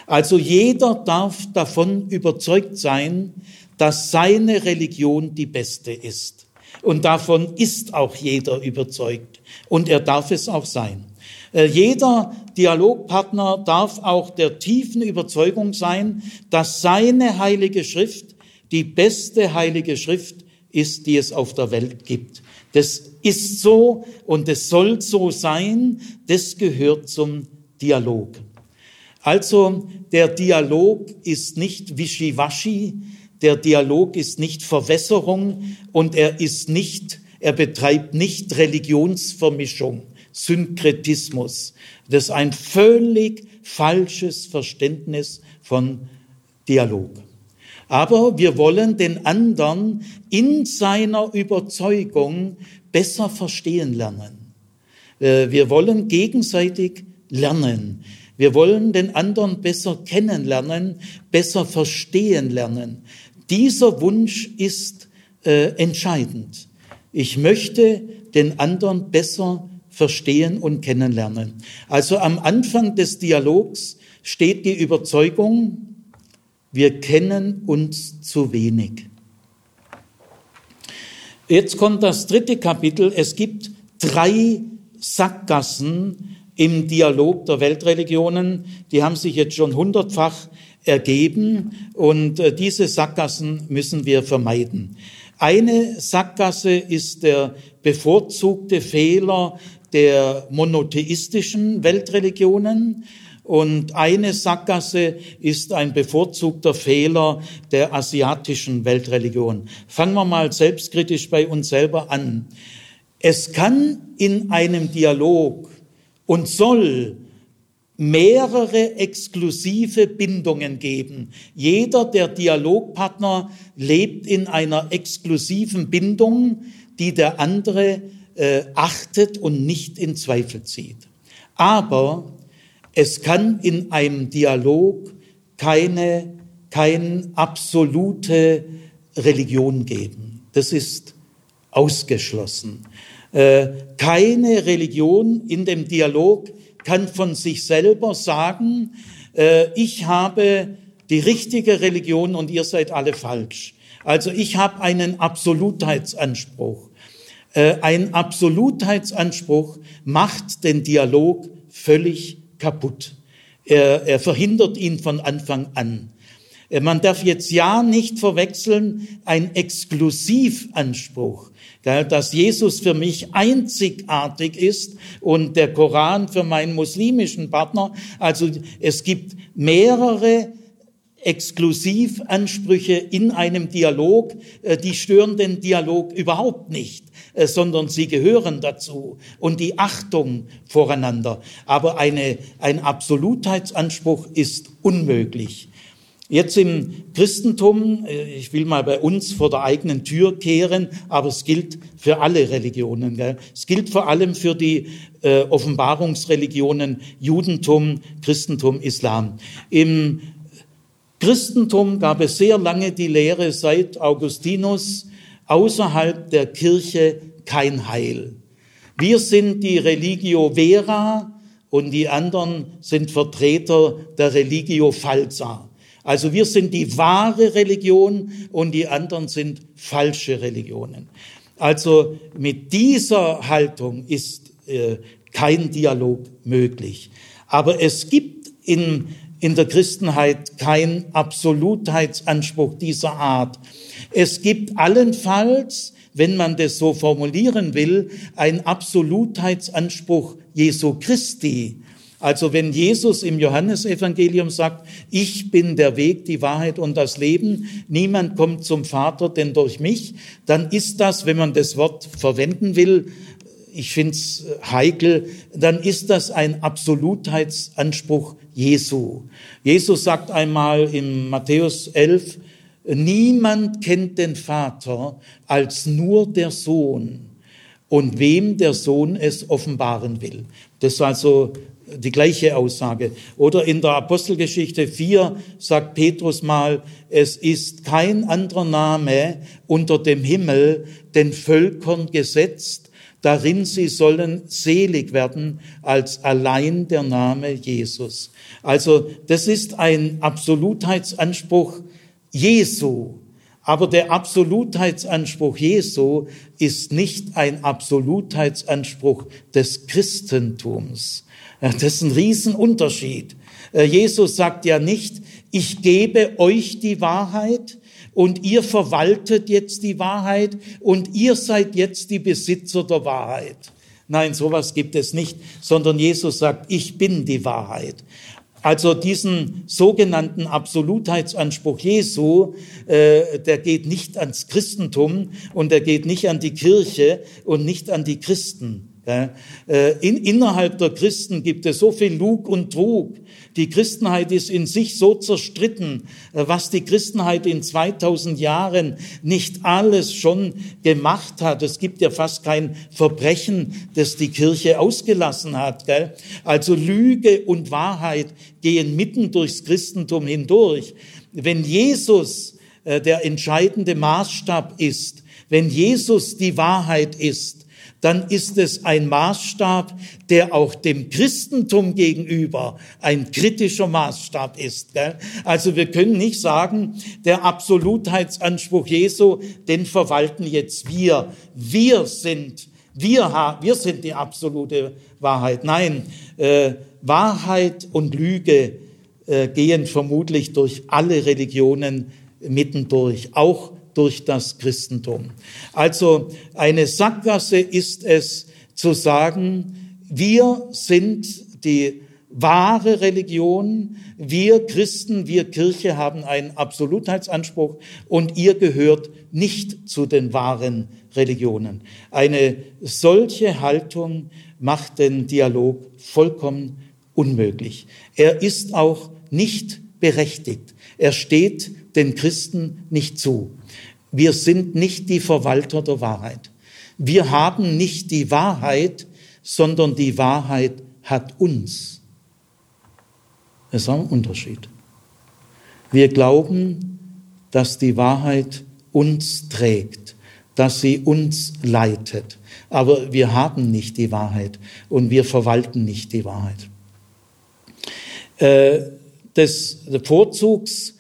Also jeder darf davon überzeugt sein, dass seine Religion die beste ist. Und davon ist auch jeder überzeugt. Und er darf es auch sein. Äh, jeder Dialogpartner darf auch der tiefen Überzeugung sein, dass seine heilige Schrift die beste heilige Schrift ist, die es auf der Welt gibt. Das ist so und es soll so sein. Das gehört zum Dialog. Also der Dialog ist nicht wischiwaschi, der Dialog ist nicht Verwässerung und er ist nicht, er betreibt nicht Religionsvermischung, Synkretismus. Das ist ein völlig falsches Verständnis von Dialog. Aber wir wollen den anderen in seiner Überzeugung besser verstehen lernen. Äh, wir wollen gegenseitig lernen. Wir wollen den anderen besser kennenlernen, besser verstehen lernen. Dieser Wunsch ist äh, entscheidend. Ich möchte den anderen besser verstehen und kennenlernen. Also am Anfang des Dialogs steht die Überzeugung, wir kennen uns zu wenig. Jetzt kommt das dritte Kapitel. Es gibt drei Sackgassen im Dialog der Weltreligionen. Die haben sich jetzt schon hundertfach ergeben und äh, diese Sackgassen müssen wir vermeiden. Eine Sackgasse ist der bevorzugte Fehler der monotheistischen Weltreligionen und eine Sackgasse ist ein bevorzugter Fehler der asiatischen Weltreligion. Fangen wir mal selbstkritisch bei uns selber an. Es kann in einem Dialog und soll mehrere exklusive Bindungen geben. Jeder der Dialogpartner lebt in einer exklusiven Bindung, die der andere äh, achtet und nicht in Zweifel zieht. Aber es kann in einem Dialog keine, keine absolute Religion geben. Das ist ausgeschlossen. Äh, keine Religion in dem Dialog kann von sich selber sagen, äh, ich habe die richtige Religion und ihr seid alle falsch. Also ich habe einen Absolutheitsanspruch. Äh, ein Absolutheitsanspruch macht den Dialog völlig kaputt. Er, er verhindert ihn von Anfang an. Äh, man darf jetzt ja nicht verwechseln, ein Exklusivanspruch dass Jesus für mich einzigartig ist und der Koran für meinen muslimischen Partner. Also es gibt mehrere Exklusivansprüche in einem Dialog, äh, die stören den Dialog überhaupt nicht, äh, sondern sie gehören dazu und die Achtung voreinander. Aber eine, ein Absolutheitsanspruch ist unmöglich. Jetzt im Christentum, äh, ich will mal bei uns vor der eigenen Tür kehren, aber es gilt für alle Religionen. Gell? Es gilt vor allem für die äh, Offenbarungsreligionen Judentum, Christentum, Islam. Im Christentum gab es sehr lange die Lehre seit Augustinus, außerhalb der Kirche kein Heil. Wir sind die Religio Vera und die anderen sind Vertreter der Religio Falsa. Also wir sind die wahre Religion und die anderen sind falsche Religionen. Also mit dieser Haltung ist äh, kein Dialog möglich. Aber es gibt in, in der Christenheit keinen Absolutheitsanspruch dieser Art. Es gibt allenfalls, wenn man das so formulieren will, einen Absolutheitsanspruch Jesu Christi. Also wenn Jesus im Johannesevangelium sagt, ich bin der Weg, die Wahrheit und das Leben, niemand kommt zum Vater denn durch mich, dann ist das, wenn man das Wort verwenden will, ich finde es heikel, dann ist das ein Absolutheitsanspruch Jesu. Jesus sagt einmal in Matthäus 11, niemand kennt den Vater als nur der Sohn und wem der Sohn es offenbaren will. Das ist also die gleiche Aussage. Oder in der Apostelgeschichte 4 sagt Petrus mal, es ist kein anderer Name unter dem Himmel den Völkern gesetzt, darin sie sollen selig werden als allein der Name Jesus. Also das ist ein Absolutheitsanspruch Jesu. Aber der Absolutheitsanspruch Jesu ist nicht ein Absolutheitsanspruch des Christentums. Das ist ein Riesenunterschied. Äh, Jesus sagt ja nicht, ich gebe euch die Wahrheit und ihr verwaltet jetzt die Wahrheit und ihr seid jetzt die Besitzer der Wahrheit. Nein, sowas gibt es nicht, sondern Jesus sagt, ich bin die Wahrheit. Also diesen sogenannten Absolutheitsanspruch Jesu, äh, der geht nicht ans Christentum und der geht nicht an die Kirche und nicht an die Christen. Äh, in, innerhalb der Christen gibt es so viel Lug und Trug. Die Christenheit ist in sich so zerstritten, äh, was die Christenheit in 2000 Jahren nicht alles schon gemacht hat. Es gibt ja fast kein Verbrechen, das die Kirche ausgelassen hat. Gell? Also Lüge und Wahrheit gehen mitten durchs Christentum hindurch. Wenn Jesus äh, der entscheidende Maßstab ist, wenn Jesus die Wahrheit ist, dann ist es ein Maßstab, der auch dem Christentum gegenüber ein kritischer Maßstab ist. Gell? Also wir können nicht sagen, der Absolutheitsanspruch Jesu, den verwalten jetzt wir. Wir sind, wir, wir sind die absolute Wahrheit. Nein, äh, Wahrheit und Lüge äh, gehen vermutlich durch alle Religionen mittendurch, auch durch das Christentum. Also eine Sackgasse ist es zu sagen, wir sind die wahre Religion, wir Christen, wir Kirche haben einen Absolutheitsanspruch und ihr gehört nicht zu den wahren Religionen. Eine solche Haltung macht den Dialog vollkommen unmöglich. Er ist auch nicht berechtigt. Er steht den Christen nicht zu. Wir sind nicht die Verwalter der Wahrheit. Wir haben nicht die Wahrheit, sondern die Wahrheit hat uns. Es ist ein Unterschied. Wir glauben, dass die Wahrheit uns trägt, dass sie uns leitet. Aber wir haben nicht die Wahrheit und wir verwalten nicht die Wahrheit. Äh, des Vorzugs äh,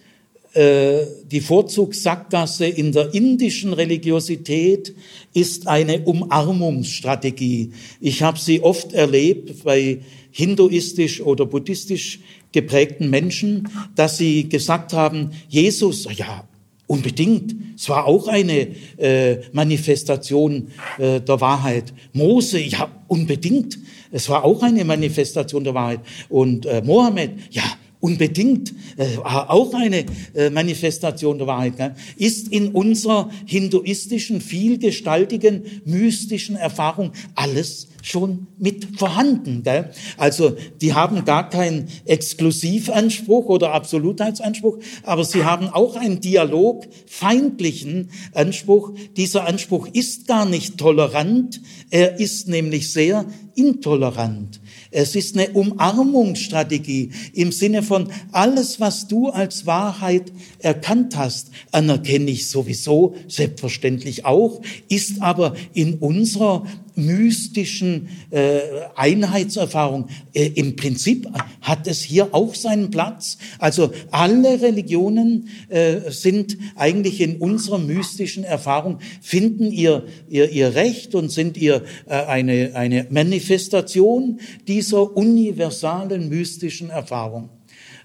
die Vorzugssackgasse in der indischen Religiosität ist eine Umarmungsstrategie. Ich habe sie oft erlebt bei hinduistisch oder buddhistisch geprägten Menschen, dass sie gesagt haben, Jesus, ja, unbedingt, es war auch eine äh, Manifestation äh, der Wahrheit. Mose, ja, unbedingt, es war auch eine Manifestation der Wahrheit. Und äh, Mohammed, ja, unbedingt äh, auch eine äh, Manifestation der Wahrheit, gell? ist in unserer hinduistischen, vielgestaltigen, mystischen Erfahrung alles schon mit vorhanden. Gell? Also die haben gar keinen Exklusivanspruch oder Absolutheitsanspruch, aber sie haben auch einen Dialog feindlichen Anspruch. Dieser Anspruch ist gar nicht tolerant, er ist nämlich sehr intolerant. Es ist eine Umarmungsstrategie im Sinne davon, alles, was du als Wahrheit erkannt hast, anerkenne ich sowieso, selbstverständlich auch, ist aber in unserer mystischen äh, Einheitserfahrung. Äh, Im Prinzip hat es hier auch seinen Platz. Also alle Religionen äh, sind eigentlich in unserer mystischen Erfahrung, finden ihr, ihr, ihr Recht und sind ihr äh, eine, eine Manifestation dieser universalen mystischen Erfahrung.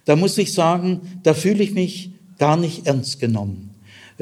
Da muss ich sagen, da fühle ich mich gar nicht ernst genommen.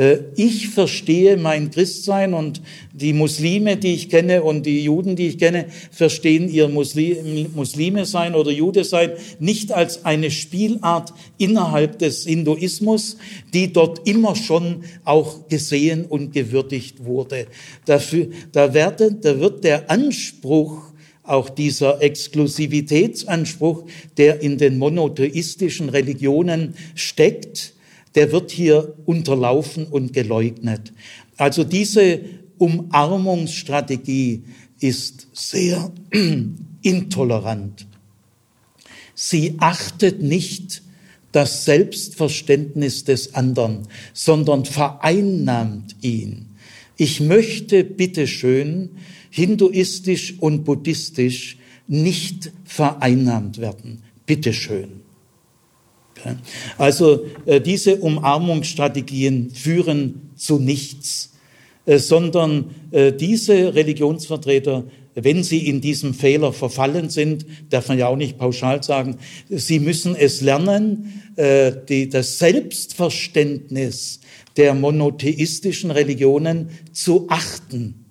Äh, ich verstehe mein Christsein und die Muslime, die ich kenne und die Juden, die ich kenne, verstehen ihr Muslime sein oder Jude sein nicht als eine Spielart innerhalb des Hinduismus, die dort immer schon auch gesehen und gewürdigt wurde. Dafür, da, werde, da wird der Anspruch auch dieser Exklusivitätsanspruch, der in den monotheistischen Religionen steckt, der wird hier unterlaufen und geleugnet. Also diese Umarmungsstrategie ist sehr intolerant. Sie achtet nicht das Selbstverständnis des anderen, sondern vereinnahmt ihn. Ich möchte bitteschön hinduistisch und buddhistisch nicht vereinnahmt werden. Bitteschön. Also äh, diese Umarmungsstrategien führen zu nichts, äh, sondern äh, diese Religionsvertreter, wenn sie in diesem Fehler verfallen sind, darf man ja auch nicht pauschal sagen, sie müssen es lernen, das Selbstverständnis der monotheistischen Religionen zu achten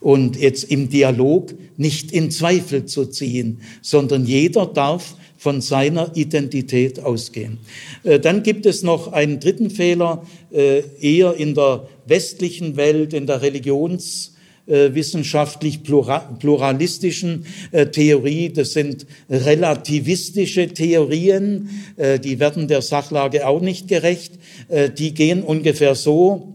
und jetzt im Dialog nicht in Zweifel zu ziehen, sondern jeder darf von seiner Identität ausgehen. Äh, dann gibt es noch einen dritten Fehler, äh, eher in der westlichen Welt, in der religionswissenschaftlich pluralistischen äh, Theorie. Das sind relativistische Theorien, die werden der Sachlage auch nicht gerecht. Die gehen ungefähr so,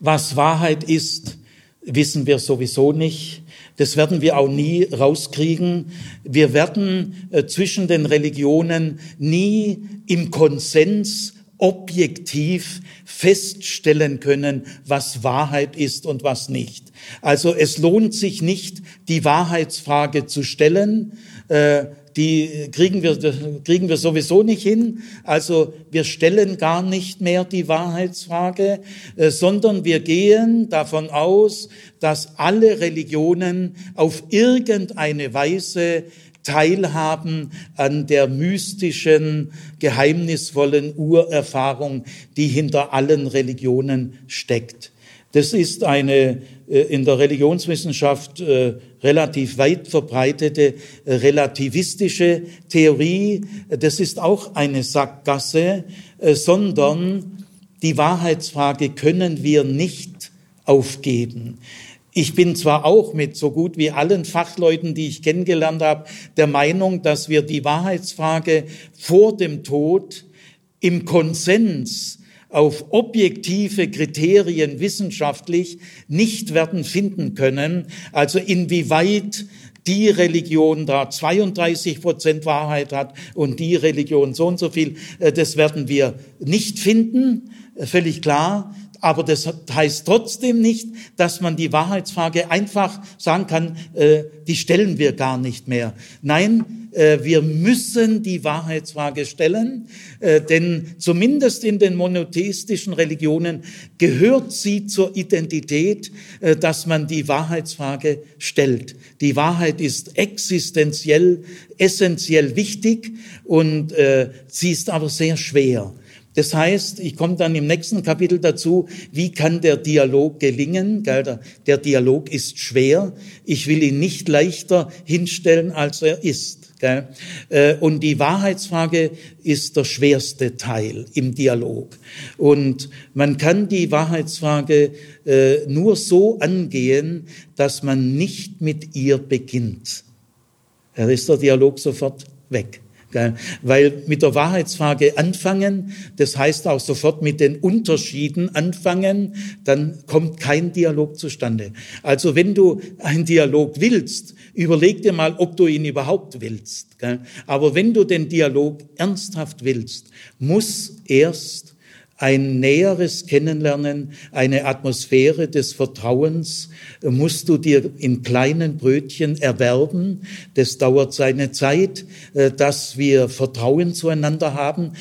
was Wahrheit ist, wissen wir sowieso nicht. Das werden wir auch nie rauskriegen. Wir werden äh, zwischen den Religionen nie im Konsens objektiv feststellen können, was Wahrheit ist und was nicht. Also es lohnt sich nicht, die Wahrheitsfrage zu stellen. Äh, die kriegen wir, kriegen wir sowieso nicht hin. Also wir stellen gar nicht mehr die Wahrheitsfrage, äh, sondern wir gehen davon aus, dass alle Religionen auf irgendeine Weise teilhaben an der mystischen, geheimnisvollen Urerfahrung, die hinter allen Religionen steckt. Das ist eine äh, in der Religionswissenschaft äh, relativ weit verbreitete äh, relativistische Theorie. Das ist auch eine Sackgasse, sondern die Wahrheitsfrage können wir nicht aufgeben. Ich bin zwar auch mit so gut wie allen Fachleuten, die ich kennengelernt habe, der Meinung, dass wir die Wahrheitsfrage vor dem Tod im Konsens auf objektive Kriterien wissenschaftlich nicht werden finden können. Also inwieweit die Religion da 32 Prozent Wahrheit hat und die Religion so und so viel, äh, das werden wir nicht finden, äh, völlig klar. Aber das heißt trotzdem nicht, dass man die Wahrheitsfrage einfach sagen kann, äh, die stellen wir gar nicht mehr. Nein, äh, wir müssen die Wahrheitsfrage stellen, äh, denn zumindest in den monotheistischen Religionen gehört sie zur Identität, äh, dass man die Wahrheitsfrage stellt. Die Wahrheit ist existenziell, essentiell wichtig und sie ist aber sehr schwer. Das heißt, ich komme dann im nächsten Kapitel dazu, wie kann der Dialog gelingen? Der Dialog ist schwer. Ich will ihn nicht leichter hinstellen, als er ist. Äh, und die Wahrheitsfrage ist der schwerste Teil im Dialog. Und man kann die Wahrheitsfrage äh, nur so angehen, dass man nicht mit ihr beginnt. Da ist der Dialog sofort weg. Weil mit der Wahrheitsfrage anfangen, das heißt auch sofort mit den Unterschieden anfangen, dann kommt kein Dialog zustande. Also wenn du einen Dialog willst, überleg dir mal, ob du ihn überhaupt willst. Aber wenn du den Dialog ernsthaft willst, muss erst ein näheres Kennenlernen, eine Atmosphäre des Vertrauens musst du dir in kleinen Brötchen erwerben. Das dauert seine Zeit, äh, dass wir Vertrauen zueinander haben,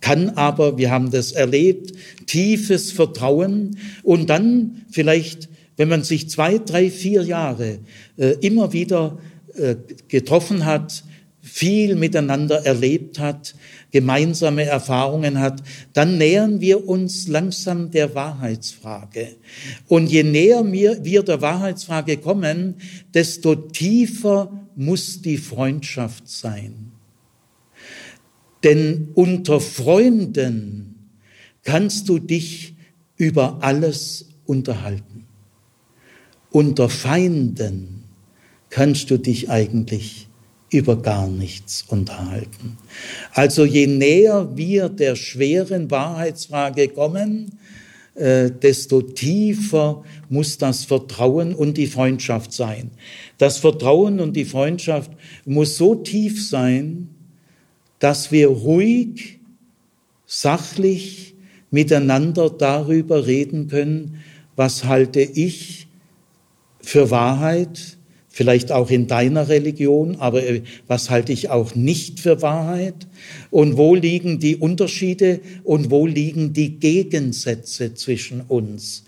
kann aber, wir haben das erlebt, tiefes Vertrauen und dann vielleicht, wenn man sich zwei, drei, vier Jahre äh, immer wieder äh, getroffen hat, viel miteinander erlebt hat, gemeinsame Erfahrungen hat, dann nähern wir uns langsam der Wahrheitsfrage. Und je näher wir der Wahrheitsfrage kommen, desto tiefer muss die Freundschaft sein. Denn unter Freunden kannst du dich über alles unterhalten. Unter Feinden kannst du dich eigentlich über gar nichts unterhalten. Also je näher wir der schweren Wahrheitsfrage kommen, äh, desto tiefer muss das Vertrauen und die Freundschaft sein. Das Vertrauen und die Freundschaft muss so tief sein, dass wir ruhig, sachlich miteinander darüber reden können, was halte ich für Wahrheit, vielleicht auch in deiner Religion, aber äh, was halte ich auch nicht für Wahrheit? Und wo liegen die Unterschiede und wo liegen die Gegensätze zwischen uns?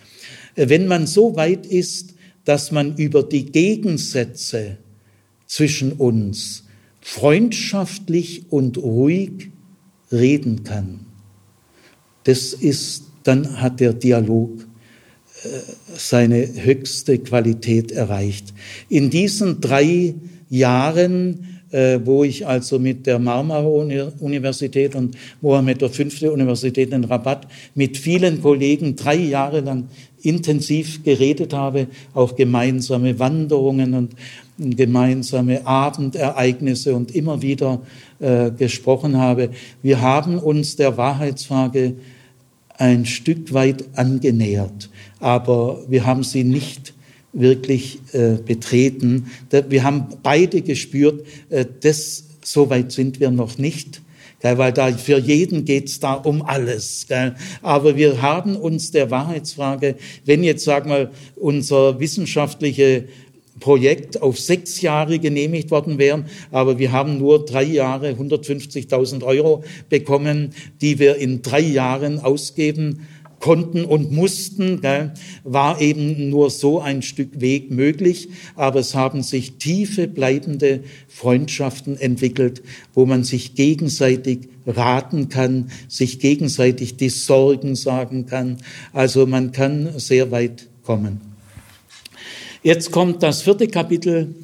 Äh, wenn man so weit ist, dass man über die Gegensätze zwischen uns freundschaftlich und ruhig reden kann, das ist, dann hat der Dialog seine höchste Qualität erreicht. In diesen drei Jahren, äh, wo ich also mit der Marmara-Universität und Mohammed V. Universität in Rabat mit vielen Kollegen drei Jahre lang intensiv geredet habe, auch gemeinsame Wanderungen und gemeinsame Abendereignisse und immer wieder äh, gesprochen habe. Wir haben uns der Wahrheitsfrage ein Stück weit angenähert, aber wir haben sie nicht wirklich äh, betreten. Wir haben beide gespürt, äh, das, so weit sind wir noch nicht. Gell, weil da für jeden geht's da um alles. Gell. Aber wir haben uns der Wahrheitsfrage, wenn jetzt, sag mal, unser wissenschaftliche Projekt auf sechs Jahre genehmigt worden wären, aber wir haben nur drei Jahre 150.000 Euro bekommen, die wir in drei Jahren ausgeben konnten und mussten, gell, war eben nur so ein Stück Weg möglich, aber es haben sich tiefe bleibende Freundschaften entwickelt, wo man sich gegenseitig raten kann, sich gegenseitig die Sorgen sagen kann. Also man kann sehr weit kommen. Jetzt kommt das vierte Kapitel,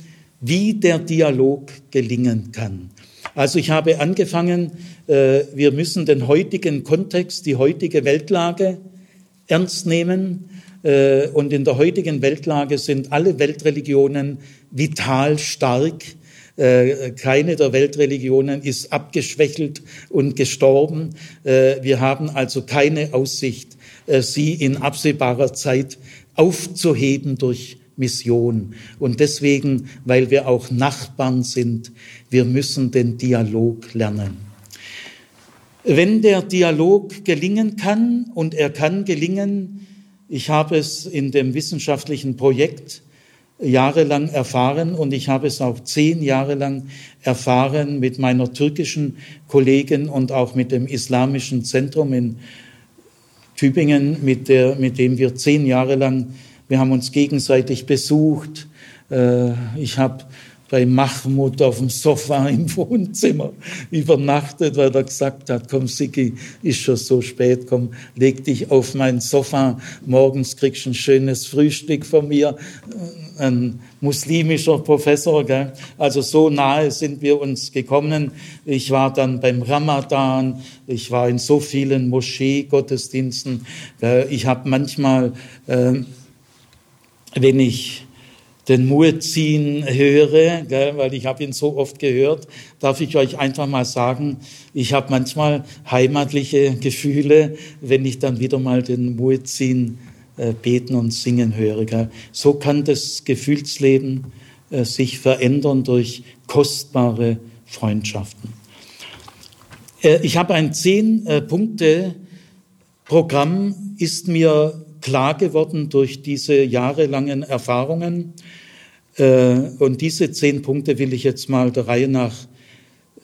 wie der Dialog gelingen kann. Also ich habe angefangen, äh, wir müssen den heutigen Kontext, die heutige Weltlage ernst nehmen. Äh, und in der heutigen Weltlage sind alle Weltreligionen vital stark. Äh, keine der Weltreligionen ist abgeschwächelt und gestorben. Wir haben also keine Aussicht, sie in absehbarer Zeit aufzuheben durch Mission. Und deswegen, weil wir auch Nachbarn sind, wir müssen den Dialog lernen. Wenn der Dialog gelingen kann, und er kann gelingen, ich habe es in dem wissenschaftlichen Projekt jahrelang erfahren und ich habe es auch zehn Jahre lang erfahren mit meiner türkischen Kollegin und auch mit dem Islamischen Zentrum in Tübingen, mit, der, mit dem wir zehn Jahre lang wir haben uns gegenseitig besucht. Äh, ich habe bei Mahmoud auf dem Sofa im Wohnzimmer übernachtet, weil er gesagt hat, komm Siki, ist schon so spät, komm, leg dich auf mein Sofa, morgens kriegst du ein schönes Frühstück von mir, ein muslimischer Professor, gell? also so nahe sind wir uns gekommen. Ich war dann beim Ramadan, ich war in so vielen Moschee-Gottesdiensten, ich habe manchmal... Äh, wenn ich den Muezzin höre, gell, weil ich habe ihn so oft gehört, darf ich euch einfach mal sagen, ich habe manchmal heimatliche Gefühle, wenn ich dann wieder mal den Muezzin äh, beten und singen höre. Gell. So kann das Gefühlsleben äh, sich verändern durch kostbare Freundschaften. Äh, ich habe ein zehn äh, ist mir klar geworden durch diese jahrelangen Erfahrungen. Äh, und diese zehn Punkte will ich jetzt mal der Reihe nach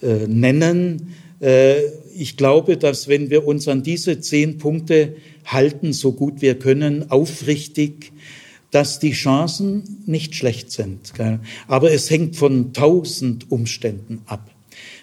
äh, nennen. Äh, ich glaube, dass wenn wir uns an diese zehn Punkte halten, so gut wir können, aufrichtig, dass die Chancen nicht schlecht sind. Aber es hängt von tausend Umständen ab.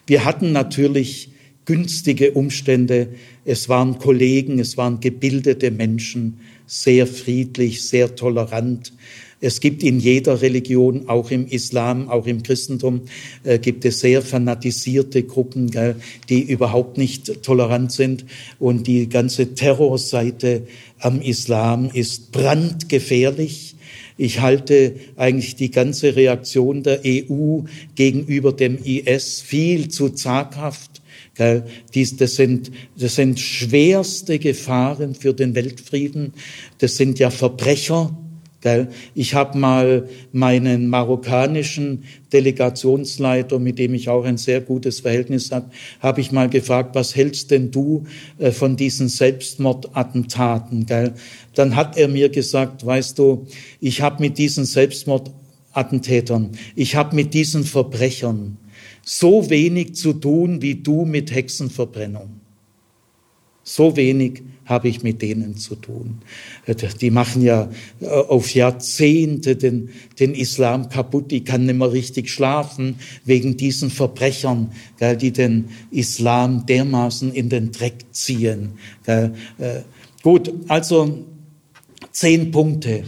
Wir hatten natürlich günstige Umstände. Es waren Kollegen, es waren gebildete Menschen, sehr friedlich, sehr tolerant. Es gibt in jeder Religion, auch im Islam, auch im Christentum, äh, gibt es sehr fanatisierte Gruppen, gell, die überhaupt nicht tolerant sind. Und die ganze Terrorseite am Islam ist brandgefährlich. Ich halte eigentlich die ganze Reaktion der EU gegenüber dem IS viel zu zaghaft. Dies, das, sind, das sind schwerste Gefahren für den Weltfrieden. Das sind ja Verbrecher. Ich habe mal meinen marokkanischen Delegationsleiter, mit dem ich auch ein sehr gutes Verhältnis habe, habe ich mal gefragt, was hältst denn du äh, von diesen Selbstmordattentaten? Dann hat er mir gesagt, weißt du, ich habe mit diesen Selbstmordattentätern, ich habe mit diesen Verbrechern, so wenig zu tun wie du mit Hexenverbrennung. So wenig habe ich mit denen zu tun. Die machen ja äh, auf Jahrzehnte den, den Islam kaputt. Die kann nicht mehr richtig schlafen wegen diesen Verbrechern, die den Islam dermaßen in den Dreck ziehen. Äh, gut, also zehn Punkte.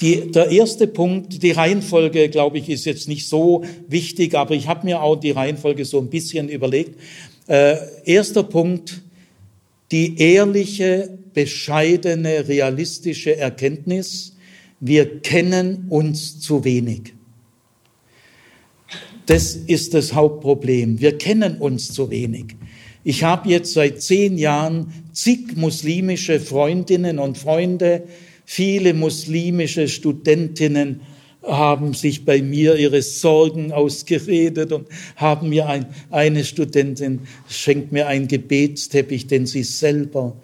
Die, der erste Punkt, die Reihenfolge, glaube ich, ist jetzt nicht so wichtig, aber ich habe mir auch die Reihenfolge so ein bisschen überlegt. Äh, erster Punkt, die ehrliche, bescheidene, realistische Erkenntnis, wir kennen uns zu wenig. Das ist das Hauptproblem. Wir kennen uns zu wenig. Ich habe jetzt seit zehn Jahren zig muslimische Freundinnen und Freunde, Viele muslimische Studentinnen haben sich bei mir ihre Sorgen ausgeredet und haben mir ein, eine Studentin schenkt mir einen Gebetsteppich, den sie selber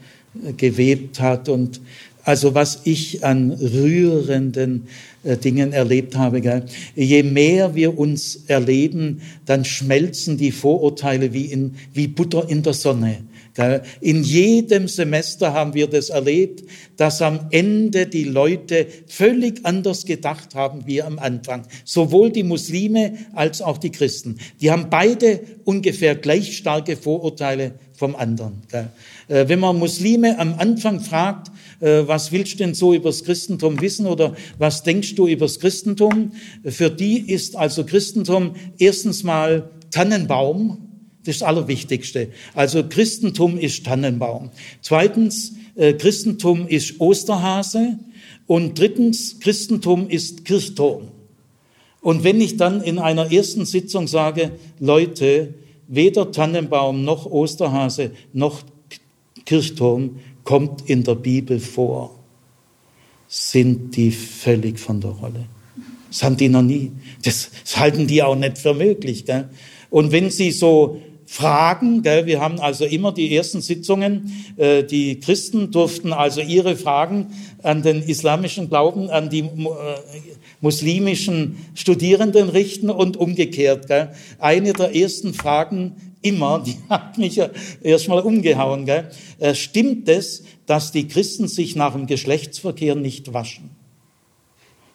gewebt hat. Und also was ich an rührenden äh, Dingen erlebt habe. Gell? Je mehr wir uns erleben, dann schmelzen die Vorurteile wie, in, wie Butter in der Sonne. In jedem Semester haben wir das erlebt, dass am Ende die Leute völlig anders gedacht haben wie am Anfang. Sowohl die Muslime als auch die Christen. Die haben beide ungefähr gleich starke Vorurteile vom anderen. Äh, wenn man Muslime am Anfang fragt, äh, was willst du denn so übers Christentum wissen oder was denkst du übers Christentum? Für die ist also Christentum erstens mal Tannenbaum, das ist das Allerwichtigste. Also Christentum ist Tannenbaum. Zweitens, äh, Christentum ist Osterhase. Und drittens, Christentum ist Kirchturm. Und wenn ich dann in einer ersten Sitzung sage, Leute, weder Tannenbaum noch Osterhase noch Kirchturm kommt in der Bibel vor, sind die völlig von der Rolle. Das haben die noch nie. Das, das halten die auch nicht für möglich. Gell? Und wenn sie so Fragen. Gell? Wir haben also immer die ersten Sitzungen. Äh, die Christen durften also ihre Fragen an den islamischen Glauben, an die äh, muslimischen Studierenden richten und umgekehrt. Gell? Eine der ersten Fragen immer, die hat mich ja erstmal umgehauen. Gell? Äh, stimmt es, dass die Christen sich nach dem Geschlechtsverkehr nicht waschen?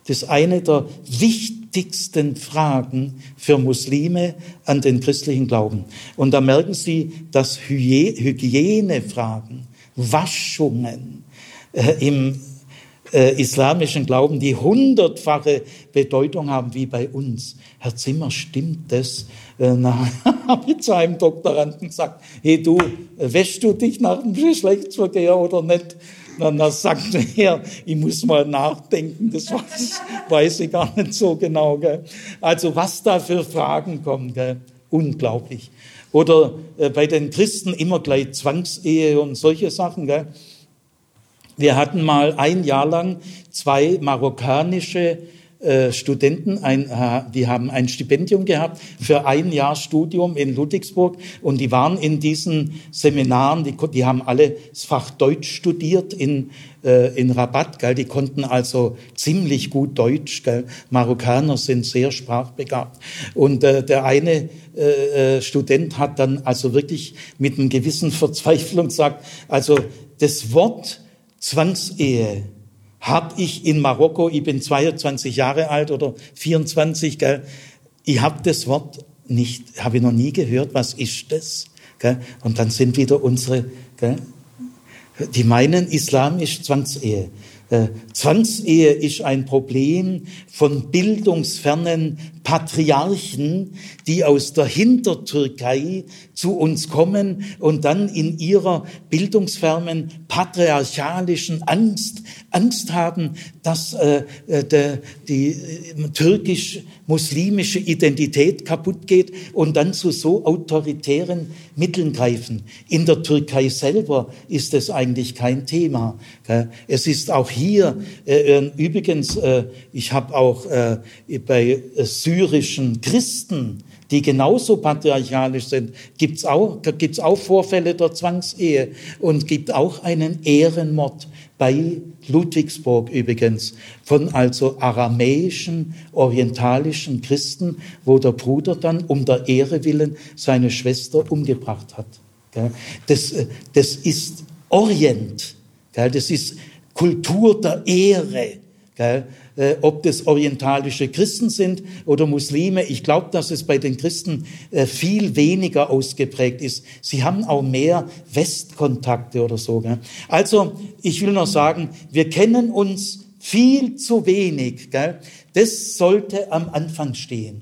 Das ist eine der wichtigsten Fragen für Muslime an den christlichen Glauben. Und da merken Sie, dass Hygienefragen, Waschungen äh, im äh, islamischen Glauben, die hundertfache Bedeutung haben wie bei uns. Herr Zimmer, stimmt das? Äh, na, habe ich zu einem Doktoranden gesagt, hey du, wäschst du dich nach dem Geschlechtsverkehr oder nicht? Dann sagt er, ich muss mal nachdenken, das weiß, weiß ich gar nicht so genau. Gell? Also was da für Fragen kommen, gell? unglaublich. Oder äh, bei den Christen immer gleich Zwangsehe und solche Sachen. Gell? Wir hatten mal ein Jahr lang zwei marokkanische äh, Studenten, ein, die haben ein Stipendium gehabt für ein Jahr Studium in Ludwigsburg und die waren in diesen Seminaren, die, die haben alle das Fach Deutsch studiert in, äh, in Rabat, gell? die konnten also ziemlich gut Deutsch, gell? Marokkaner sind sehr sprachbegabt. Und äh, der eine äh, äh Student hat dann also wirklich mit einer gewissen Verzweiflung gesagt, also das Wort Zwangsehe habe ich in Marokko, ich bin 22 Jahre alt oder 24, gell, ich habe das Wort nicht, habe ich noch nie gehört, was ist das? Gell? Und dann sind wieder unsere, gell, die meinen, Islam ist Zwangsehe. Äh, Zwangsehe ist ein Problem von bildungsfernen Patriarchen, die aus der Hintertürkei zu uns kommen und dann in ihrer bildungsfernen patriarchalischen Angst Angst haben, dass äh, äh der, die äh, türkisch-muslimische Identität kaputt geht und dann zu so autoritären Mitteln greifen. In der Türkei selber ist es eigentlich kein Thema. Es ist auch hier äh, übrigens, äh, ich habe auch äh, bei syrischen Christen die genauso patriarchalisch sind, gibt's auch, gibt's auch Vorfälle der Zwangsehe und gibt auch einen Ehrenmord bei Ludwigsburg übrigens von also aramäischen, orientalischen Christen, wo der Bruder dann um der Ehre willen seine Schwester umgebracht hat. Das, das ist Orient, das ist Kultur der Ehre. Äh, ob das orientalische Christen sind oder Muslime. Ich glaube, dass es bei den Christen äh, viel weniger ausgeprägt ist. Sie haben auch mehr Westkontakte oder so. Gell? Also, ich will noch sagen, wir kennen uns viel zu wenig. Gell? Das sollte am Anfang stehen.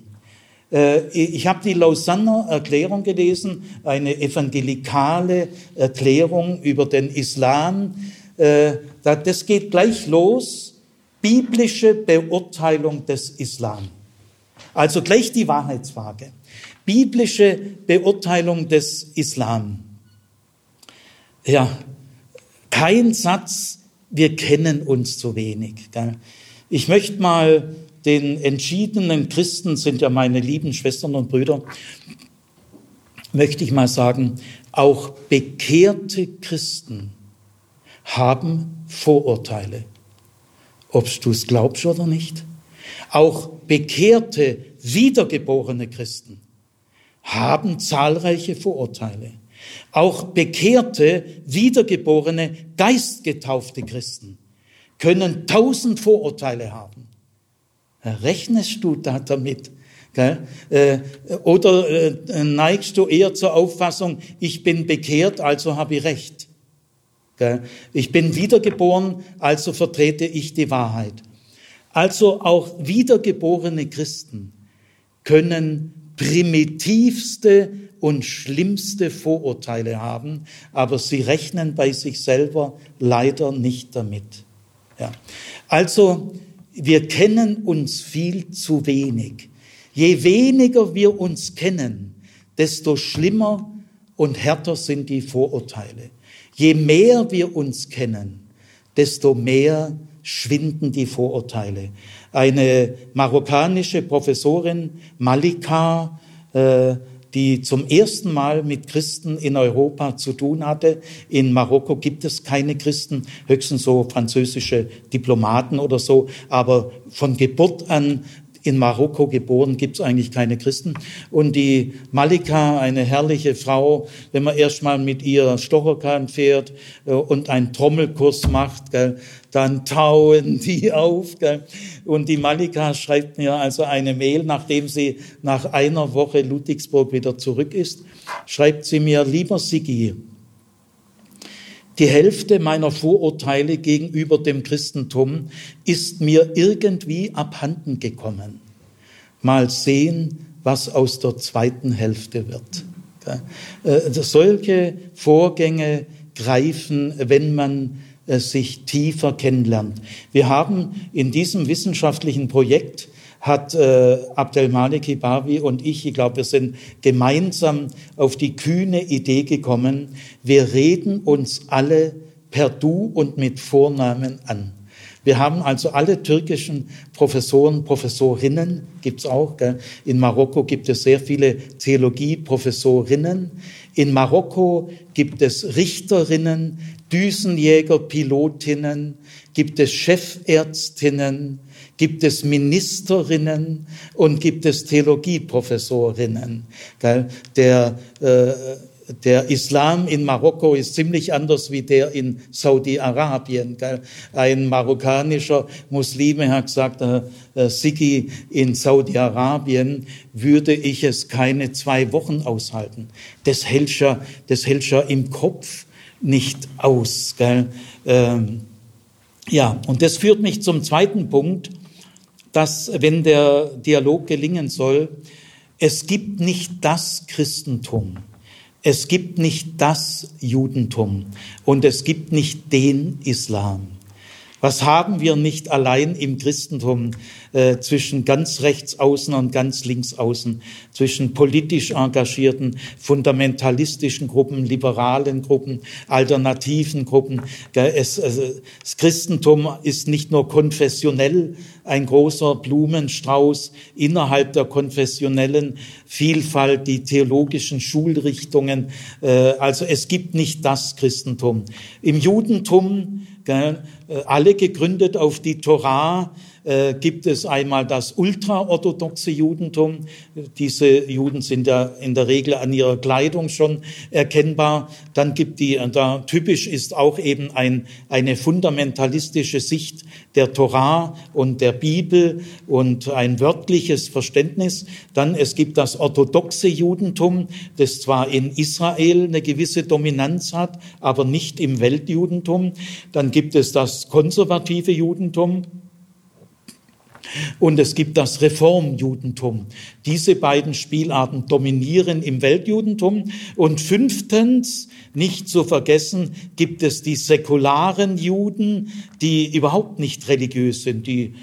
Äh, ich habe die Lausanner Erklärung gelesen, eine evangelikale Erklärung über den Islam. Das geht gleich los biblische Beurteilung des Islam. Also gleich die Wahrheitsfrage. Biblische Beurteilung des Islam. Ja, kein Satz, wir kennen uns zu wenig. Gell? Ich möchte mal den entschiedenen Christen, sind ja meine lieben Schwestern und Brüder, möchte ich mal sagen, auch bekehrte Christen haben Vorurteile ob du es glaubst oder nicht. Auch bekehrte, wiedergeborene Christen haben zahlreiche Vorurteile. Auch bekehrte, wiedergeborene, geistgetaufte Christen können tausend Vorurteile haben. Rechnest du da damit? Äh, oder äh, neigst du eher zur Auffassung, ich bin bekehrt, also habe ich Recht? Ich bin wiedergeboren, also vertrete ich die Wahrheit. Also auch wiedergeborene Christen können primitivste und schlimmste Vorurteile haben, aber sie rechnen bei sich selber leider nicht damit. Ja. Also wir kennen uns viel zu wenig. Je weniger wir uns kennen, desto schlimmer und härter sind die Vorurteile. Je mehr wir uns kennen, desto mehr schwinden die Vorurteile. Eine marokkanische Professorin, Malika, äh, die zum ersten Mal mit Christen in Europa zu tun hatte. In Marokko gibt es keine Christen, höchstens so französische Diplomaten oder so, aber von Geburt an in Marokko geboren, gibt es eigentlich keine Christen. Und die Malika, eine herrliche Frau, wenn man erstmal mit ihr Stocherkahn fährt äh, und einen Trommelkurs macht, gell, dann tauen die auf. Gell. Und die Malika schreibt mir also eine Mail, nachdem sie nach einer Woche Ludwigsburg wieder zurück ist, schreibt sie mir, lieber Sigi, Die Hälfte meiner Vorurteile gegenüber dem Christentum ist mir irgendwie abhanden gekommen. Mal sehen, was aus der zweiten Hälfte wird. Äh, solche Vorgänge greifen, wenn man äh, sich tiefer kennenlernt. Wir haben in diesem wissenschaftlichen Projekt hat äh, Abdelmaleki Bawi und ich, ich glaube, wir sind gemeinsam auf die kühne Idee gekommen, wir reden uns alle per Du und mit Vornamen an. Wir haben also alle türkischen Professoren, Professorinnen, gibt's auch. Gell? In Marokko gibt es sehr viele Theologieprofessorinnen. In Marokko gibt es Richterinnen, Düsenjäger, Pilotinnen, gibt es Chefärztinnen, gibt es Ministerinnen und gibt es Theologieprofessorinnen. Der, äh, der Islam in Marokko ist ziemlich anders wie der in Saudi-Arabien. Ein marokkanischer Muslime hat gesagt, äh, äh, Sigi, in Saudi-Arabien würde ich es keine zwei Wochen aushalten. Das hält ja, das hält ja im Kopf nicht aus. Gell? Ähm, ja, und das führt mich zum zweiten Punkt, dass, wenn der Dialog gelingen soll, es gibt nicht das Christentum, es gibt nicht das Judentum und es gibt nicht den Islam. Was haben wir nicht allein im Christentum äh, zwischen ganz rechts außen und ganz links außen, zwischen politisch engagierten, fundamentalistischen Gruppen, liberalen Gruppen, alternativen Gruppen? Es, also, das Christentum ist nicht nur konfessionell ein großer Blumenstrauß innerhalb der konfessionellen Vielfalt, die theologischen Schulrichtungen. Äh, also es gibt nicht das Christentum. Im Judentum äh, alle gegründet auf die Torah, äh, gibt es einmal das ultraorthodoxe Judentum. Diese Juden sind ja in der Regel an ihrer Kleidung schon erkennbar. Dann gibt die, da typisch ist auch eben ein, eine fundamentalistische Sicht der Torah und der Bibel und ein wörtliches Verständnis. Dann es gibt das orthodoxe Judentum, das zwar in Israel eine gewisse Dominanz hat, aber nicht im Weltjudentum. Dann gibt es das konservative Judentum. Und es gibt das Reformjudentum. Diese beiden Spielarten dominieren im Weltjudentum. Und fünftens, nicht zu vergessen, gibt es die säkularen Juden, die überhaupt nicht religiös sind, die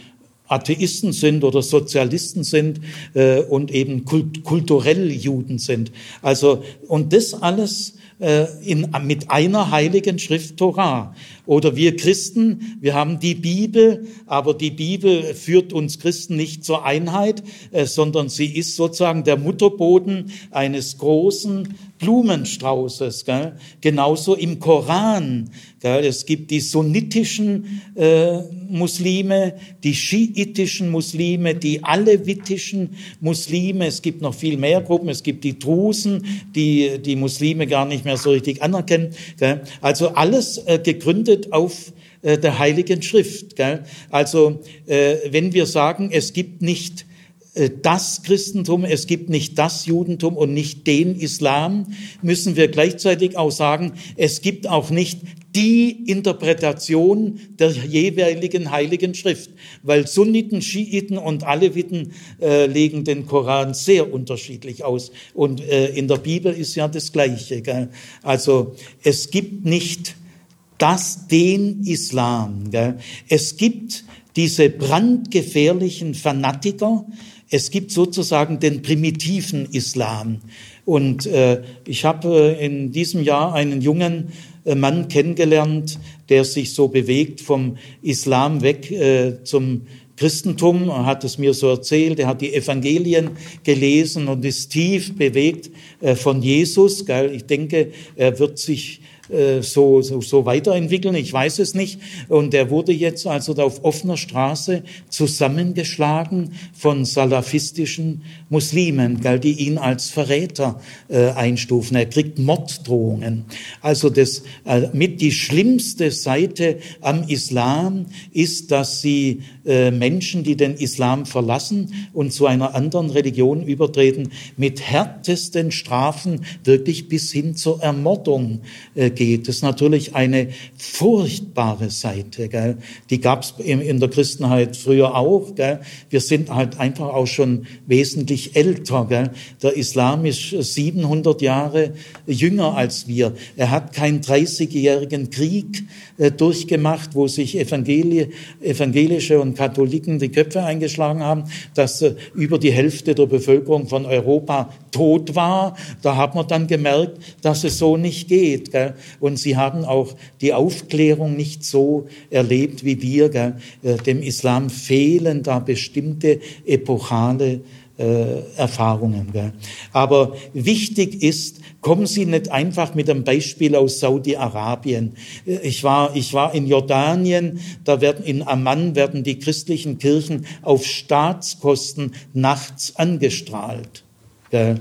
Atheisten sind oder Sozialisten sind äh, und eben kult kulturell Juden sind. Also und das alles äh, in, mit einer heiligen Schrift Torah. Oder wir Christen, wir haben die Bibel, aber die Bibel führt uns Christen nicht zur Einheit, äh, sondern sie ist sozusagen der Mutterboden eines großen Blumenstraußes. Gell? Genauso im Koran. Gell? Es gibt die sunnitischen äh, Muslime, die schiitischen Muslime, die alevitischen Muslime. Es gibt noch viel mehr Gruppen. Es gibt die Drusen, die die Muslime gar nicht mehr so richtig anerkennen. Gell? Also alles äh, gegründet auf äh, der Heiligen Schrift. Gell? Also äh, wenn wir sagen, es gibt nicht das Christentum, es gibt nicht das Judentum und nicht den Islam, müssen wir gleichzeitig auch sagen, es gibt auch nicht die Interpretation der jeweiligen heiligen Schrift, weil Sunniten, Schiiten und Aleviten äh, legen den Koran sehr unterschiedlich aus und äh, in der Bibel ist ja das Gleiche. Gell? Also es gibt nicht das den Islam. Gell? Es gibt diese brandgefährlichen Fanatiker, es gibt sozusagen den primitiven Islam. Und äh, ich habe äh, in diesem Jahr einen jungen äh, Mann kennengelernt, der sich so bewegt vom Islam weg äh, zum Christentum, er hat es mir so erzählt, er hat die Evangelien gelesen und ist tief bewegt äh, von Jesus. Ich denke, er wird sich äh, so, so, so weiterentwickeln, ich weiß es nicht. Und er wurde jetzt also auf offener Straße zusammengeschlagen von salafistischen Muslimen, gell, die ihn als Verräter äh, einstufen. Er kriegt Morddrohungen. Also das äh, mit die schlimmste Seite am Islam ist, dass sie äh, Menschen, die den Islam verlassen und zu einer anderen Religion übertreten, mit härtesten Strafen wirklich bis hin zur Ermordung äh, geht. Das ist natürlich eine furchtbare Seite. Gell? Die gab es in der Christenheit früher auch. Gell? Wir sind halt einfach auch schon wesentlich älter. Gell? Der Islam ist 700 Jahre jünger als wir. Er hat keinen 30-jährigen Krieg äh, durchgemacht, wo sich Evangelie, evangelische und Katholiken die Köpfe eingeschlagen haben, dass äh, über die Hälfte der Bevölkerung von Europa tot war. Da hat man dann gemerkt, dass es so nicht geht. Gell? Und sie haben auch die Aufklärung nicht so erlebt wie wir. Gell? Äh, dem Islam fehlen da bestimmte epochale äh, Erfahrungen. Gell? Aber wichtig ist, kommen Sie nicht einfach mit einem Beispiel aus Saudi-Arabien. Äh, ich war, ich war in Jordanien, da werden in Amman werden die christlichen Kirchen auf Staatskosten nachts angestrahlt. Gell?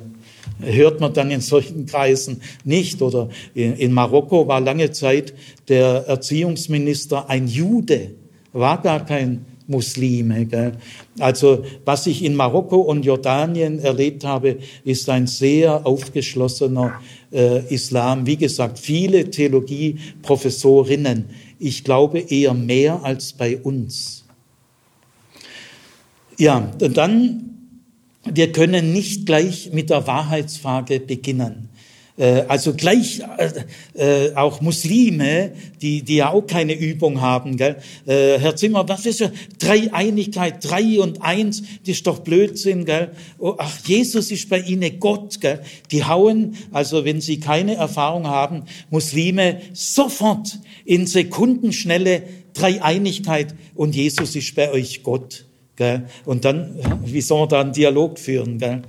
Hört man dann in solchen Kreisen nicht. Oder in, in, Marokko war lange Zeit der Erziehungsminister ein Jude, war gar kein Muslime. Gell? Also was ich in Marokko und Jordanien erlebt habe, ist ein sehr aufgeschlossener äh, Islam. Wie gesagt, viele Theologieprofessorinnen. Ich glaube eher mehr als bei uns. Ja, dann, wir können nicht gleich mit der Wahrheitsfrage beginnen. Äh, also gleich äh, äh, auch Muslime, die, die ja auch keine Übung haben. Gell? Äh, Herr Zimmer, was ist ja Dreieinigkeit, drei und eins, das ist doch Blödsinn. Gell? Oh, ach, Jesus ist bei ihnen Gott. Gell? Die hauen, also wenn sie keine Erfahrung haben, Muslime sofort in Sekundenschnelle Dreieinigkeit und Jesus ist bei euch Gott. Gell? Und dann, wie soll man da einen Dialog führen? Gell?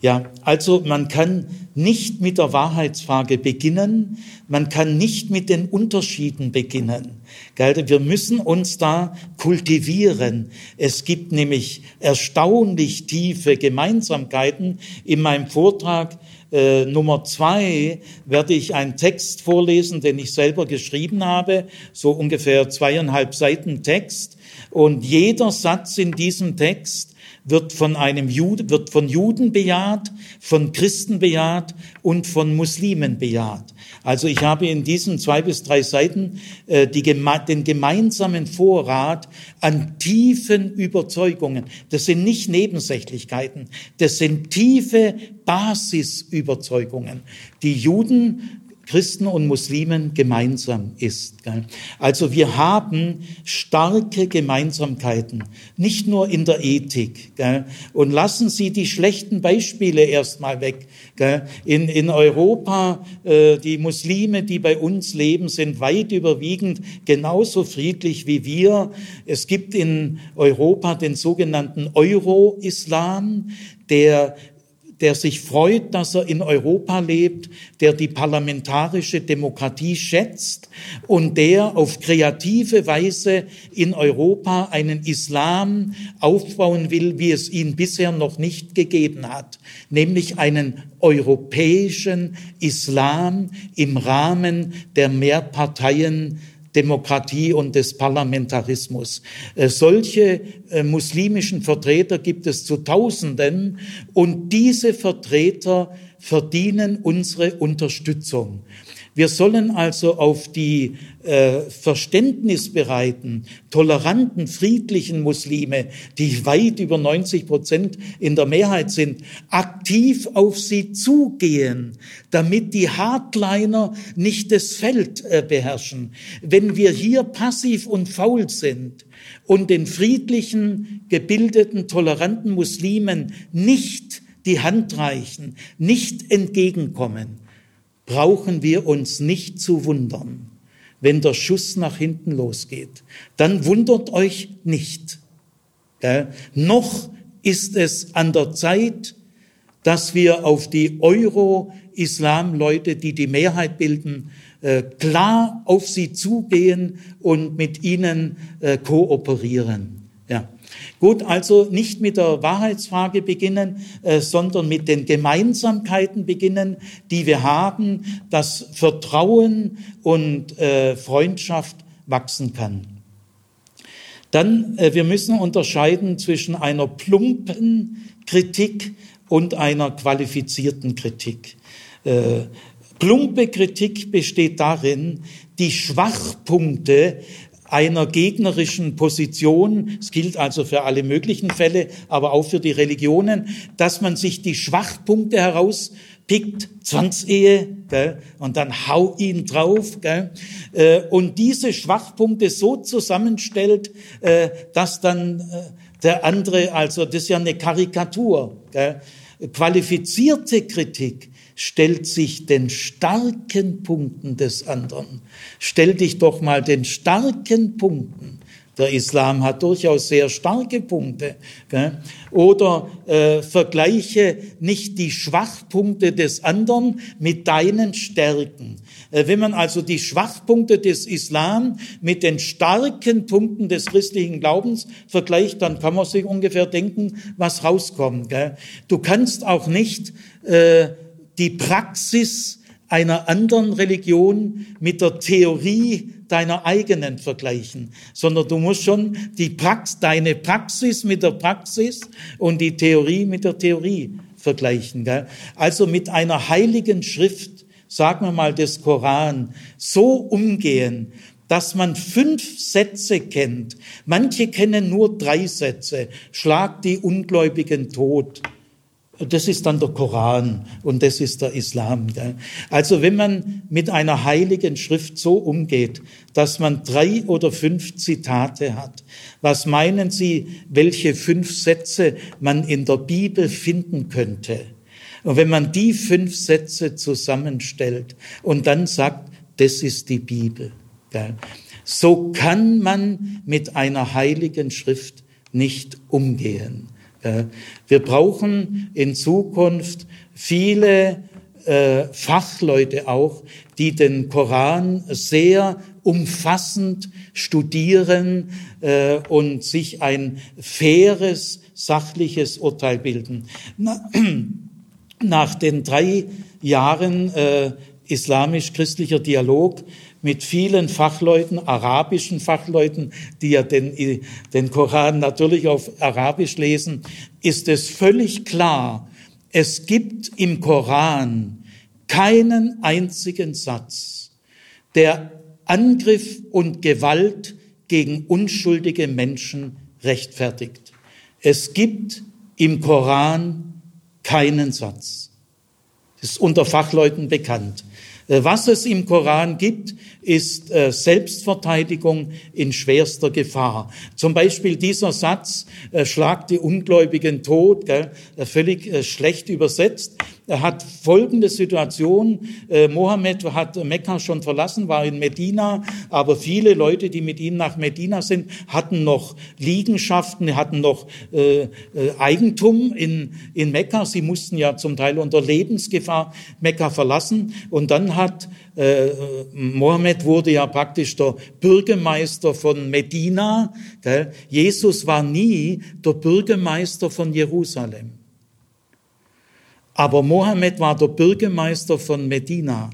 Ja, also man kann nicht mit der Wahrheitsfrage beginnen, man kann nicht mit den Unterschieden beginnen. Wir müssen uns da kultivieren. Es gibt nämlich erstaunlich tiefe Gemeinsamkeiten. In meinem Vortrag äh, Nummer zwei werde ich einen Text vorlesen, den ich selber geschrieben habe, so ungefähr zweieinhalb Seiten Text. Und jeder Satz in diesem Text wird von einem Jude, wird von Juden bejaht, von Christen bejaht und von Muslimen bejaht. Also ich habe in diesen zwei bis drei Seiten äh, die, den gemeinsamen Vorrat an tiefen Überzeugungen. Das sind nicht Nebensächlichkeiten, das sind tiefe Basisüberzeugungen. Die Juden Christen und Muslimen gemeinsam ist. Also wir haben starke Gemeinsamkeiten, nicht nur in der Ethik. Und lassen Sie die schlechten Beispiele erstmal weg. In, in Europa, äh, die Muslime, die bei uns leben, sind weit überwiegend genauso friedlich wie wir. Es gibt in Europa den sogenannten Euro-Islam, der der sich freut, dass er in Europa lebt, der die parlamentarische Demokratie schätzt und der auf kreative Weise in Europa einen Islam aufbauen will, wie es ihn bisher noch nicht gegeben hat, nämlich einen europäischen Islam im Rahmen der Mehrparteien Demokratie und des Parlamentarismus. Äh, solche äh, muslimischen Vertreter gibt es zu Tausenden und diese Vertreter verdienen unsere Unterstützung. Wir sollen also auf die äh, verständnisbereiten, toleranten, friedlichen Muslime, die weit über 90 Prozent in der Mehrheit sind, aktiv auf sie zugehen, damit die Hardliner nicht das Feld äh, beherrschen. Wenn wir hier passiv und faul sind und den friedlichen, gebildeten, toleranten Muslimen nicht die Hand reichen, nicht entgegenkommen, brauchen wir uns nicht zu wundern, wenn der Schuss nach hinten losgeht. Dann wundert euch nicht. Gell? Noch ist es an der Zeit, dass wir auf die Euro-Islam-Leute, die die Mehrheit bilden, äh, klar auf sie zugehen und mit ihnen äh, kooperieren. Ja. Gut, also nicht mit der Wahrheitsfrage beginnen, äh, sondern mit den Gemeinsamkeiten beginnen, die wir haben, dass Vertrauen und äh, Freundschaft wachsen kann. Dann, äh, wir müssen unterscheiden zwischen einer plumpen Kritik und einer qualifizierten Kritik. Äh, Plumpe Kritik besteht darin, die Schwachpunkte einer gegnerischen Position, es gilt also für alle möglichen Fälle, aber auch für die Religionen, dass man sich die Schwachpunkte herauspickt, Zwangsehe, gell, und dann hau ihn drauf, gell, äh, und diese Schwachpunkte so zusammenstellt, äh, dass dann äh, der andere, also das ist ja eine Karikatur, gell, qualifizierte Kritik stellt sich den starken Punkten des anderen. Stell dich doch mal den starken Punkten. Der Islam hat durchaus sehr starke Punkte. Gell? Oder äh, vergleiche nicht die Schwachpunkte des anderen mit deinen Stärken. Äh, wenn man also die Schwachpunkte des Islam mit den starken Punkten des christlichen Glaubens vergleicht, dann kann man sich ungefähr denken, was rauskommt. Gell? Du kannst auch nicht äh, die Praxis einer anderen Religion mit der Theorie deiner eigenen vergleichen, sondern du musst schon die Prax, deine Praxis mit der Praxis und die Theorie mit der Theorie vergleichen. Gell? Also mit einer heiligen Schrift, sagen wir mal des Koran, so umgehen, dass man fünf Sätze kennt. Manche kennen nur drei Sätze. Schlag die Ungläubigen tot. Das ist dann der Koran und das ist der Islam. Also wenn man mit einer heiligen Schrift so umgeht, dass man drei oder fünf Zitate hat, was meinen Sie, welche fünf Sätze man in der Bibel finden könnte? Und wenn man die fünf Sätze zusammenstellt und dann sagt, das ist die Bibel, so kann man mit einer heiligen Schrift nicht umgehen. Wir brauchen in Zukunft viele äh, Fachleute auch, die den Koran sehr umfassend studieren äh, und sich ein faires, sachliches Urteil bilden. Na, nach den drei Jahren äh, islamisch-christlicher Dialog mit vielen Fachleuten, arabischen Fachleuten, die ja den, den Koran natürlich auf Arabisch lesen, ist es völlig klar, es gibt im Koran keinen einzigen Satz, der Angriff und Gewalt gegen unschuldige Menschen rechtfertigt. Es gibt im Koran keinen Satz. Das ist unter Fachleuten bekannt. Äh, was es im Koran gibt, ist äh, Selbstverteidigung in schwerster Gefahr. Zum Beispiel dieser Satz, äh, schlag die Ungläubigen tot, völlig schlecht übersetzt. Er hat folgende Situation. Mohammed hat Mekka schon verlassen, war in Medina, aber viele Leute, die mit ihm nach Medina sind, hatten noch Liegenschaften, hatten noch Eigentum in, in Mekka. Sie mussten ja zum Teil unter Lebensgefahr Mekka verlassen. Und dann hat äh, Mohammed wurde ja praktisch der Bürgermeister von Medina. Gell? Jesus war nie der Bürgermeister von Jerusalem. Aber Mohammed war der Bürgermeister von Medina.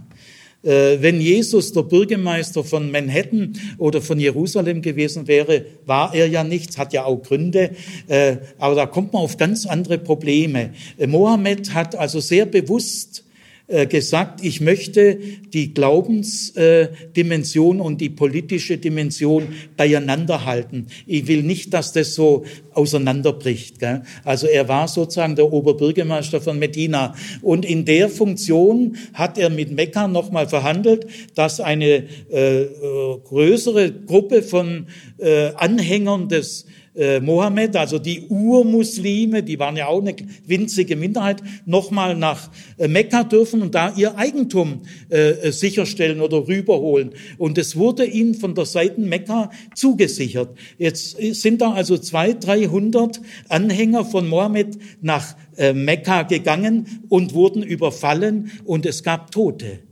Äh, wenn Jesus der Bürgermeister von Manhattan oder von Jerusalem gewesen wäre, war er ja nichts, hat ja auch Gründe, äh, aber da kommt man auf ganz andere Probleme. Äh, Mohammed hat also sehr bewusst gesagt, ich möchte die Glaubensdimension und die politische Dimension beieinander halten. Ich will nicht, dass das so auseinanderbricht. Also er war sozusagen der Oberbürgermeister von Medina. Und in der Funktion hat er mit Mekka nochmal verhandelt, dass eine äh, äh, größere Gruppe von äh, Anhängern des äh, Mohammed, also die Urmuslime, die waren ja auch eine winzige Minderheit, nochmal nach äh, Mekka dürfen und da ihr Eigentum äh, äh, sicherstellen oder rüberholen. Und es wurde ihnen von der Seite Mekka zugesichert. Jetzt sind da also zwei, dreihundert Anhänger von Mohammed nach äh, Mekka gegangen und wurden überfallen und es gab Tote.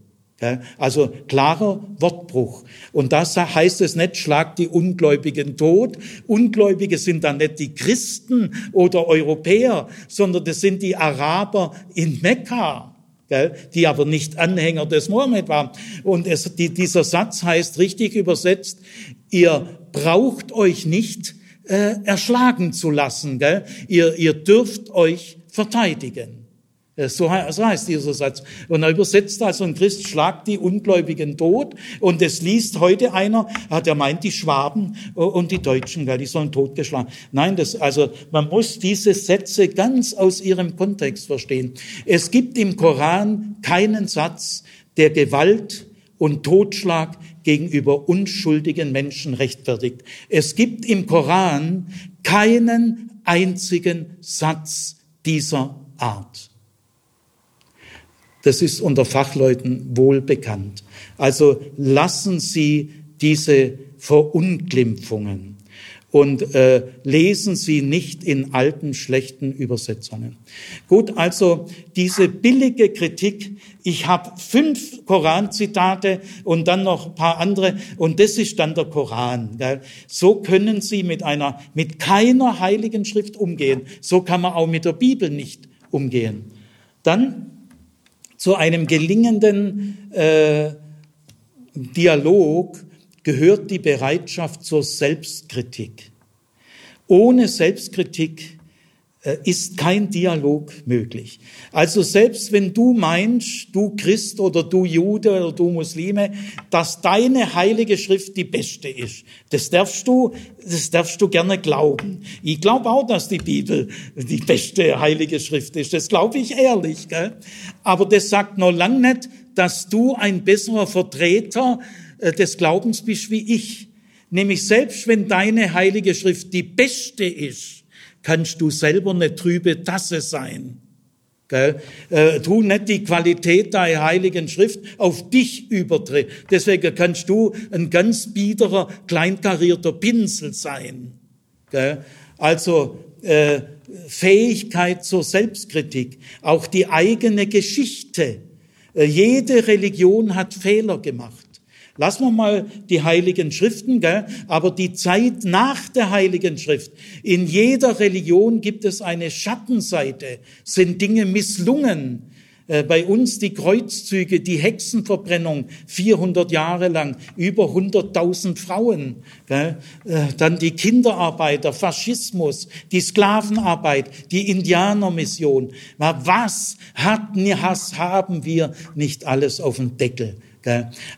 Also klarer Wortbruch. Und das heißt es nicht, schlag die Ungläubigen tot. Ungläubige sind dann nicht die Christen oder Europäer, sondern das sind die Araber in Mekka. die aber nicht Anhänger des Mohammed waren. Und es, die, dieser Satz heißt richtig übersetzt, ihr braucht euch nicht äh, erschlagen zu lassen. Ihr, ihr dürft euch verteidigen. So heißt dieser Satz. Und er übersetzt also ein Christ, schlagt die Ungläubigen tot. Und es liest heute einer, ah, der meint die Schwaben und die Deutschen, die sollen totgeschlagen. Nein, das, also, man muss diese Sätze ganz aus ihrem Kontext verstehen. Es gibt im Koran keinen Satz, der Gewalt und Totschlag gegenüber unschuldigen Menschen rechtfertigt. Es gibt im Koran keinen einzigen Satz dieser Art. Das ist unter Fachleuten wohl bekannt. Also lassen Sie diese Verunglimpfungen und äh, lesen Sie nicht in alten, schlechten Übersetzungen. Gut, also diese billige Kritik, ich habe fünf Koranzitate und dann noch ein paar andere und das ist dann der Koran. Gell? So können Sie mit einer, mit keiner heiligen Schrift umgehen. So kann man auch mit der Bibel nicht umgehen. Dann zu einem gelingenden äh, Dialog gehört die Bereitschaft zur Selbstkritik. Ohne Selbstkritik ist kein Dialog möglich. Also selbst wenn du meinst, du Christ oder du Jude oder du Muslime, dass deine heilige Schrift die beste ist, das darfst du, das darfst du gerne glauben. Ich glaube auch, dass die Bibel die beste heilige Schrift ist. Das glaube ich ehrlich. Gell? Aber das sagt noch lang nicht, dass du ein besserer Vertreter äh, des Glaubens bist wie ich. Nämlich selbst wenn deine heilige Schrift die beste ist, kannst du selber eine trübe Tasse sein. Gell? Äh, tu nicht die Qualität deiner heiligen Schrift auf dich überdrehen. Deswegen kannst du ein ganz biederer, kleinkarierter Pinsel sein. Gell? Also äh, Fähigkeit zur Selbstkritik, auch die eigene Geschichte. Äh, jede Religion hat Fehler gemacht. Lassen wir mal die heiligen Schriften, gell? aber die Zeit nach der heiligen Schrift. In jeder Religion gibt es eine Schattenseite, sind Dinge misslungen. Äh, bei uns die Kreuzzüge, die Hexenverbrennung, 400 Jahre lang, über 100.000 Frauen. Gell? Äh, dann die Kinderarbeit, der Faschismus, die Sklavenarbeit, die Indianermission. Was hat, haben wir nicht alles auf dem Deckel?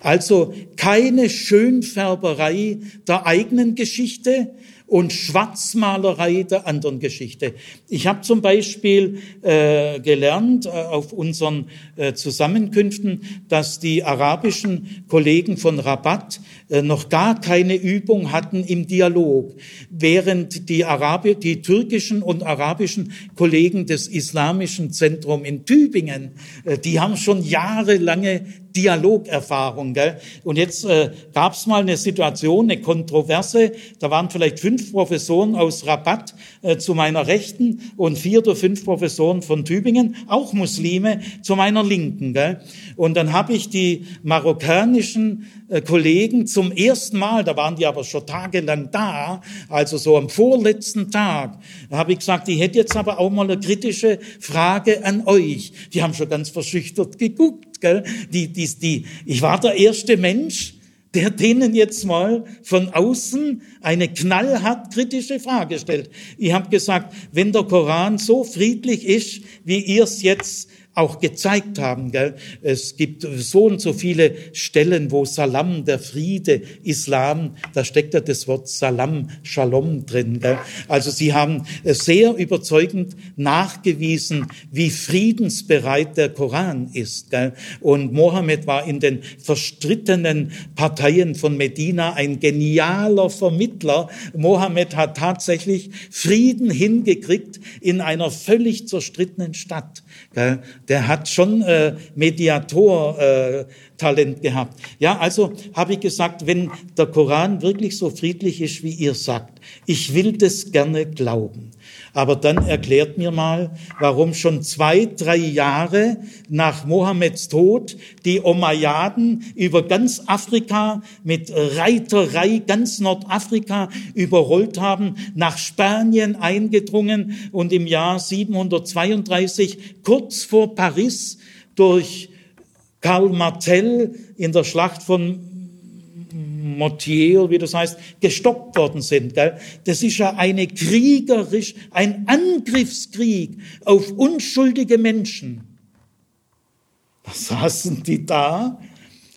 Also keine Schönfärberei der eigenen Geschichte und Schwarzmalerei der anderen Geschichte. Ich habe zum Beispiel äh, gelernt äh, auf unseren äh, Zusammenkünften, dass die arabischen Kollegen von Rabat noch gar keine Übung hatten im Dialog, während die, Arabi die türkischen und arabischen Kollegen des Islamischen Zentrum in Tübingen, äh, die haben schon jahrelange Dialogerfahrung. Gell? Und jetzt äh, gab es mal eine Situation, eine Kontroverse. Da waren vielleicht fünf Professoren aus Rabat äh, zu meiner Rechten und vier oder fünf Professoren von Tübingen, auch Muslime, zu meiner Linken. Gell? Und dann habe ich die marokkanischen äh, Kollegen zum ersten Mal, da waren die aber schon tagelang da, also so am vorletzten Tag, habe ich gesagt, ich hätte jetzt aber auch mal eine kritische Frage an euch. Die haben schon ganz verschüchtert geguckt, gell? Die, die, die, ich war der erste Mensch, der denen jetzt mal von außen eine knallhart kritische Frage stellt. Ich habe gesagt, wenn der Koran so friedlich ist, wie ihr es jetzt auch gezeigt haben. Gell? Es gibt so und so viele Stellen, wo Salam, der Friede, Islam, da steckt ja das Wort Salam, Shalom drin. Gell? Also sie haben sehr überzeugend nachgewiesen, wie friedensbereit der Koran ist. Gell? Und Mohammed war in den verstrittenen Parteien von Medina ein genialer Vermittler. Mohammed hat tatsächlich Frieden hingekriegt in einer völlig zerstrittenen Stadt. Der hat schon äh, Mediator-Talent äh, gehabt. Ja, also habe ich gesagt, wenn der Koran wirklich so friedlich ist, wie ihr sagt, ich will das gerne glauben. Aber dann erklärt mir mal, warum schon zwei, drei Jahre nach Mohammeds Tod die Omayyaden über ganz Afrika mit Reiterei ganz Nordafrika überrollt haben, nach Spanien eingedrungen und im Jahr 732 kurz vor Paris durch Karl Martel in der Schlacht von Mortier, wie das heißt, gestoppt worden sind. Gell? Das ist ja eine kriegerisch, ein Angriffskrieg auf unschuldige Menschen. Da saßen die da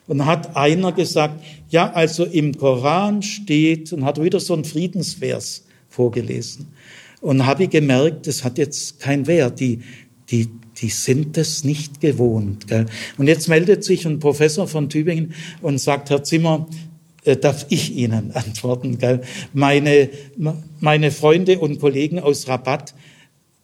und hat einer gesagt, ja, also im Koran steht, und hat wieder so einen Friedensvers vorgelesen. Und habe ich gemerkt, das hat jetzt keinen Wert. Die, die, die sind es nicht gewohnt. Gell? Und jetzt meldet sich ein Professor von Tübingen und sagt, Herr Zimmer, äh, darf ich Ihnen antworten. Gell? Meine, meine Freunde und Kollegen aus Rabat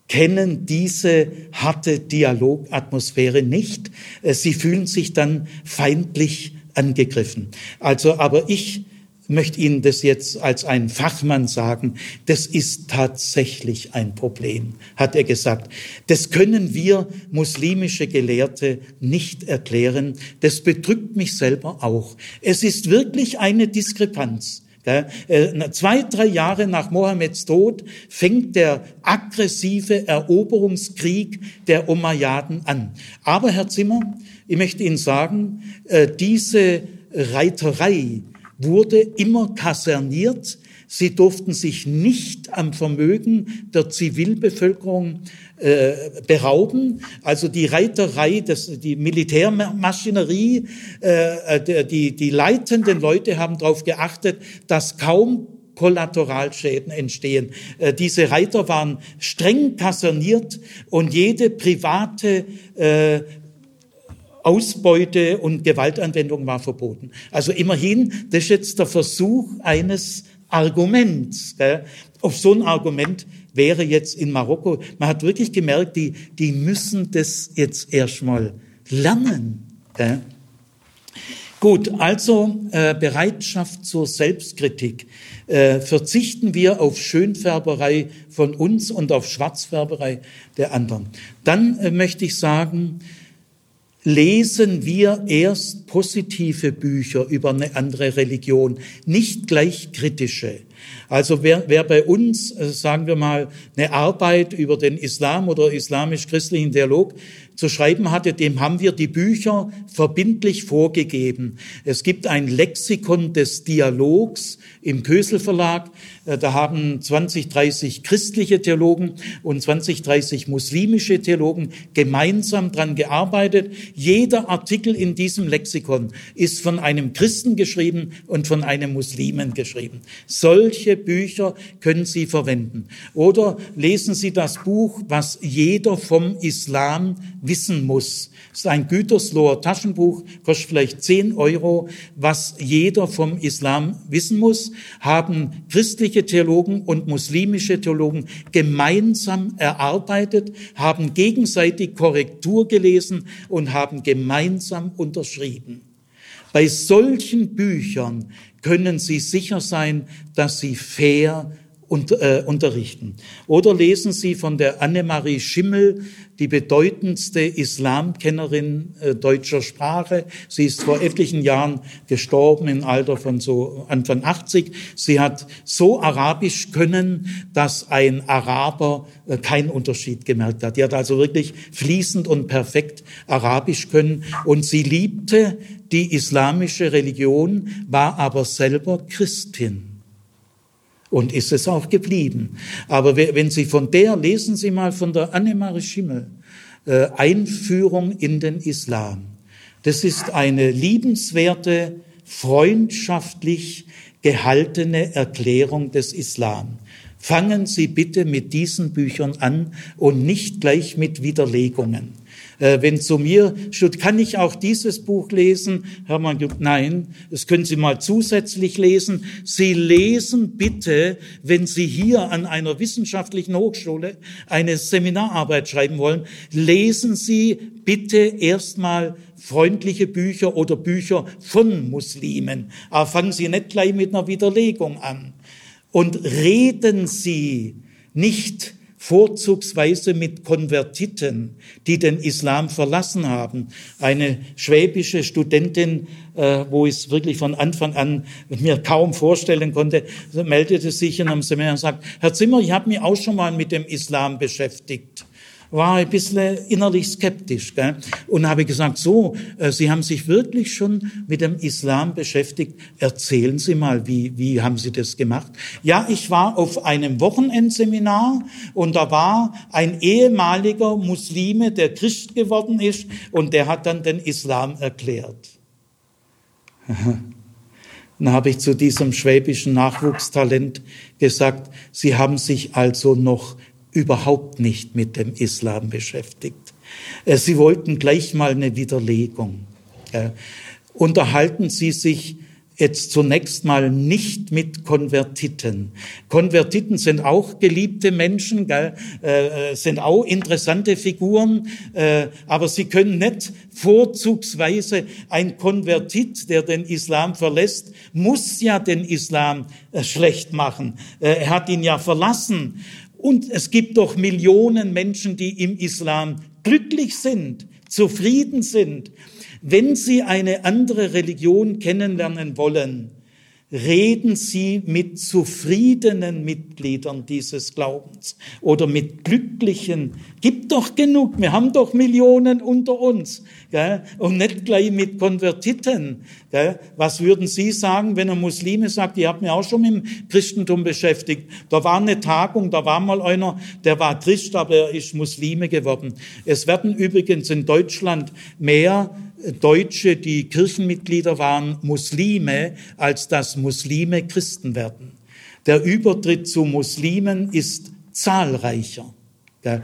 kennen diese harte Dialogatmosphäre nicht. Äh, sie fühlen sich dann feindlich angegriffen. Also, aber ich möchte Ihnen das jetzt als ein Fachmann sagen, das ist tatsächlich ein Problem, hat er gesagt. Das können wir muslimische Gelehrte nicht erklären. Das bedrückt mich selber auch. Es ist wirklich eine Diskrepanz. Äh, zwei, drei Jahre nach Mohammeds Tod fängt der aggressive Eroberungskrieg der Umayyaden an. Aber, Herr Zimmer, ich möchte Ihnen sagen, äh, diese Reiterei, wurde immer kaserniert. Sie durften sich nicht am Vermögen der Zivilbevölkerung äh, berauben. Also die Reiterei, das, die Militärmaschinerie, äh, die, die leitenden Leute haben darauf geachtet, dass kaum Kollateralschäden entstehen. Äh, diese Reiter waren streng kaserniert und jede private äh, Ausbeute und Gewaltanwendung war verboten. Also immerhin, das ist jetzt der Versuch eines Arguments. Gell? Auf so ein Argument wäre jetzt in Marokko, man hat wirklich gemerkt, die, die müssen das jetzt erstmal lernen. Gell? Gut, also äh, Bereitschaft zur Selbstkritik. Äh, verzichten wir auf Schönfärberei von uns und auf Schwarzfärberei der anderen. Dann äh, möchte ich sagen, lesen wir erst positive Bücher über eine andere Religion, nicht gleich kritische. Also wer, wer bei uns, äh, sagen wir mal, eine Arbeit über den Islam oder islamisch-christlichen Dialog zu schreiben hatte, dem haben wir die Bücher verbindlich vorgegeben. Es gibt ein Lexikon des Dialogs im Kösel Verlag. Äh, da haben 20, 30 christliche Theologen und 20, 30 muslimische Theologen gemeinsam dran gearbeitet. Jeder Artikel in diesem Lexikon ist von einem Christen geschrieben und von einem Muslimen geschrieben. Solche Bücher können Sie verwenden. Oder lesen Sie das Buch, was jeder vom Islam wissen muss. Das ist ein Gütersloher Taschenbuch, kostet vielleicht 10 Euro. Was jeder vom Islam wissen muss, haben christliche Theologen und muslimische Theologen gemeinsam erarbeitet, haben gegenseitig Korrektur gelesen und haben gemeinsam unterschrieben. Bei solchen Büchern können Sie sicher sein, dass sie fair und, äh, unterrichten. Oder lesen Sie von der Annemarie Schimmel, die bedeutendste Islamkennerin äh, deutscher Sprache. Sie ist vor etlichen Jahren gestorben im Alter von so Anfang 80. Sie hat so Arabisch können, dass ein Araber äh, keinen Unterschied gemerkt hat. Die hat also wirklich fließend und perfekt Arabisch können und sie liebte die islamische Religion, war aber selber Christin. Und ist es auch geblieben. Aber wenn Sie von der, lesen Sie mal von der Annemarie Schimmel, äh, Einführung in den Islam. Das ist eine liebenswerte, freundschaftlich gehaltene Erklärung des Islam. Fangen Sie bitte mit diesen Büchern an und nicht gleich mit Widerlegungen. Äh, wenn zu mir steht, kann ich auch dieses Buch lesen? Hermann, nein, das können Sie mal zusätzlich lesen. Sie lesen bitte, wenn Sie hier an einer wissenschaftlichen Hochschule eine Seminararbeit schreiben wollen, lesen Sie bitte erstmal freundliche Bücher oder Bücher von Muslimen. Aber fangen Sie nicht gleich mit einer Widerlegung an. Und reden Sie nicht vorzugsweise mit Konvertiten, die den Islam verlassen haben. Eine schwäbische Studentin, äh, wo ich es wirklich von Anfang an mir kaum vorstellen konnte, meldete sich in einem Seminar und sagt, Herr Zimmer, ich habe mich auch schon mal mit dem Islam beschäftigt. War ein bisschen innerlich skeptisch gell? und habe gesagt, so, äh, Sie haben sich wirklich schon mit dem Islam beschäftigt. Erzählen Sie mal, wie, wie haben Sie das gemacht? Ja, ich war auf einem Wochenendseminar und da war ein ehemaliger Muslime, der Christ geworden ist und der hat dann den Islam erklärt. Dann habe ich zu diesem schwäbischen Nachwuchstalent gesagt, Sie haben sich also noch überhaupt nicht mit dem Islam beschäftigt. Äh, Sie wollten gleich mal eine Widerlegung. Äh, unterhalten Sie sich jetzt zunächst mal nicht mit Konvertiten. Konvertiten sind auch geliebte Menschen, gell, äh, sind auch interessante Figuren, äh, aber sie können nicht vorzugsweise ein Konvertit, der den Islam verlässt, muss ja den Islam äh, schlecht machen. Äh, er hat ihn ja verlassen. Und es gibt doch Millionen Menschen, die im Islam glücklich sind, zufrieden sind. Wenn Sie eine andere Religion kennenlernen wollen, reden Sie mit zufriedenen Mitgliedern dieses Glaubens oder mit glücklichen. Gibt doch genug, wir haben doch Millionen unter uns. Gell? Und nicht gleich mit Konvertiten. Gell? Was würden Sie sagen, wenn ein Muslime sagt, ich habe mich auch schon mit dem Christentum beschäftigt. Da war eine Tagung, da war mal einer, der war Christ, aber er ist Muslime geworden. Es werden übrigens in Deutschland mehr Deutsche, die Kirchenmitglieder waren, Muslime, als dass Muslime Christen werden. Der Übertritt zu Muslimen ist zahlreicher. Äh,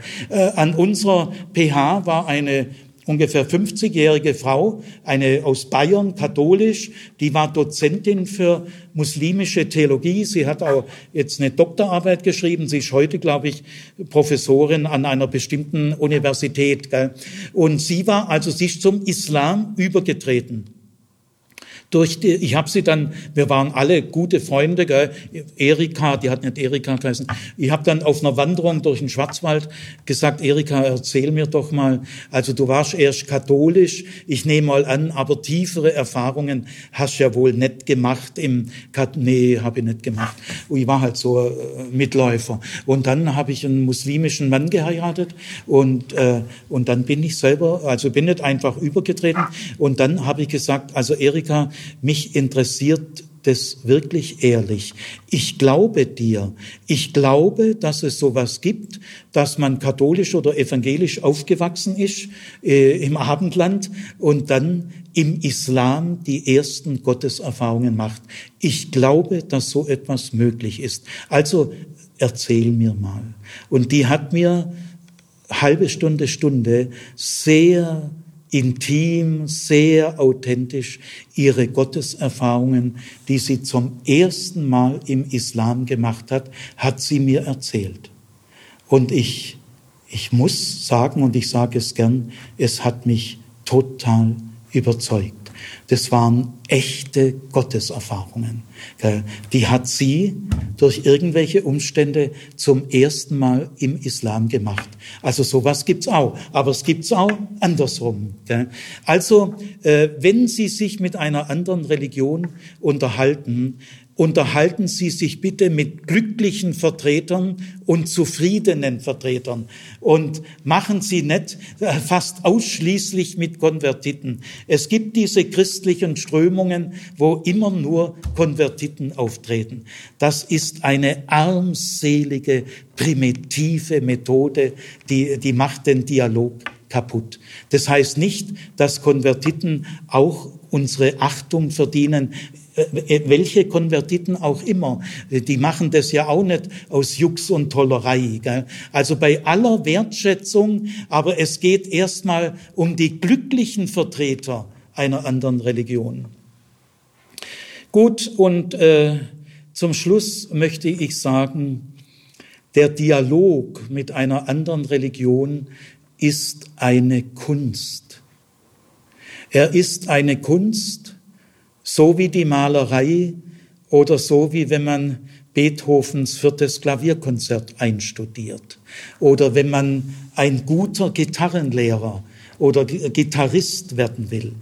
an unserer PH war eine ungefähr 50-jährige Frau, eine aus Bayern, katholisch, die war Dozentin für muslimische Theologie. Sie hat auch jetzt eine Doktorarbeit geschrieben. Sie ist heute, glaube ich, Professorin an einer bestimmten Universität. Und sie war also, sie ist zum Islam übergetreten durch die, ich habe sie dann, wir waren alle gute Freunde, gell? Erika, die hat nicht Erika geheißen. Ich habe dann auf einer Wanderung durch den Schwarzwald gesagt, Erika, erzähl mir doch mal, also du warst erst katholisch, ich nehme mal an, aber tiefere Erfahrungen hast ja wohl nicht gemacht im, Kat nee, habe ich nicht gemacht. Ich war halt so äh, Mitläufer. Und dann habe ich einen muslimischen Mann geheiratet und, äh, und dann bin ich selber, also bin nicht einfach übergetreten und dann habe ich gesagt, also Erika, mich interessiert das wirklich ehrlich. Ich glaube dir. Ich glaube, dass es sowas gibt, dass man katholisch oder evangelisch aufgewachsen ist äh, im Abendland und dann im Islam die ersten Gotteserfahrungen macht. Ich glaube, dass so etwas möglich ist. Also erzähl mir mal. Und die hat mir halbe Stunde, Stunde sehr intim, sehr authentisch ihre Gotteserfahrungen, die sie zum ersten Mal im Islam gemacht hat, hat sie mir erzählt. Und ich, ich muss sagen, und ich sage es gern, es hat mich total überzeugt. Das waren echte Gotteserfahrungen. Die hat sie durch irgendwelche Umstände zum ersten Mal im Islam gemacht. Also sowas gibt's auch, aber es gibt's auch andersrum. Also äh, wenn Sie sich mit einer anderen Religion unterhalten, unterhalten Sie sich bitte mit glücklichen Vertretern und zufriedenen Vertretern und machen Sie nicht äh, fast ausschließlich mit Konvertiten. Es gibt diese christlichen Strömungen, wo immer nur Konvertiten auftreten. Das ist eine armselige, primitive Methode, die, die macht den Dialog kaputt. Das heißt nicht, dass Konvertiten auch unsere Achtung verdienen. Äh, welche Konvertiten auch immer, die machen das ja auch nicht aus Jux und Tollerei. Gell? Also bei aller Wertschätzung, aber es geht erstmal um die glücklichen Vertreter einer anderen Religion. Gut, und äh, zum Schluss möchte ich sagen, der Dialog mit einer anderen Religion ist eine Kunst. Er ist eine Kunst, so wie die Malerei oder so wie wenn man Beethovens viertes Klavierkonzert einstudiert oder wenn man ein guter Gitarrenlehrer oder Gitarrist werden will,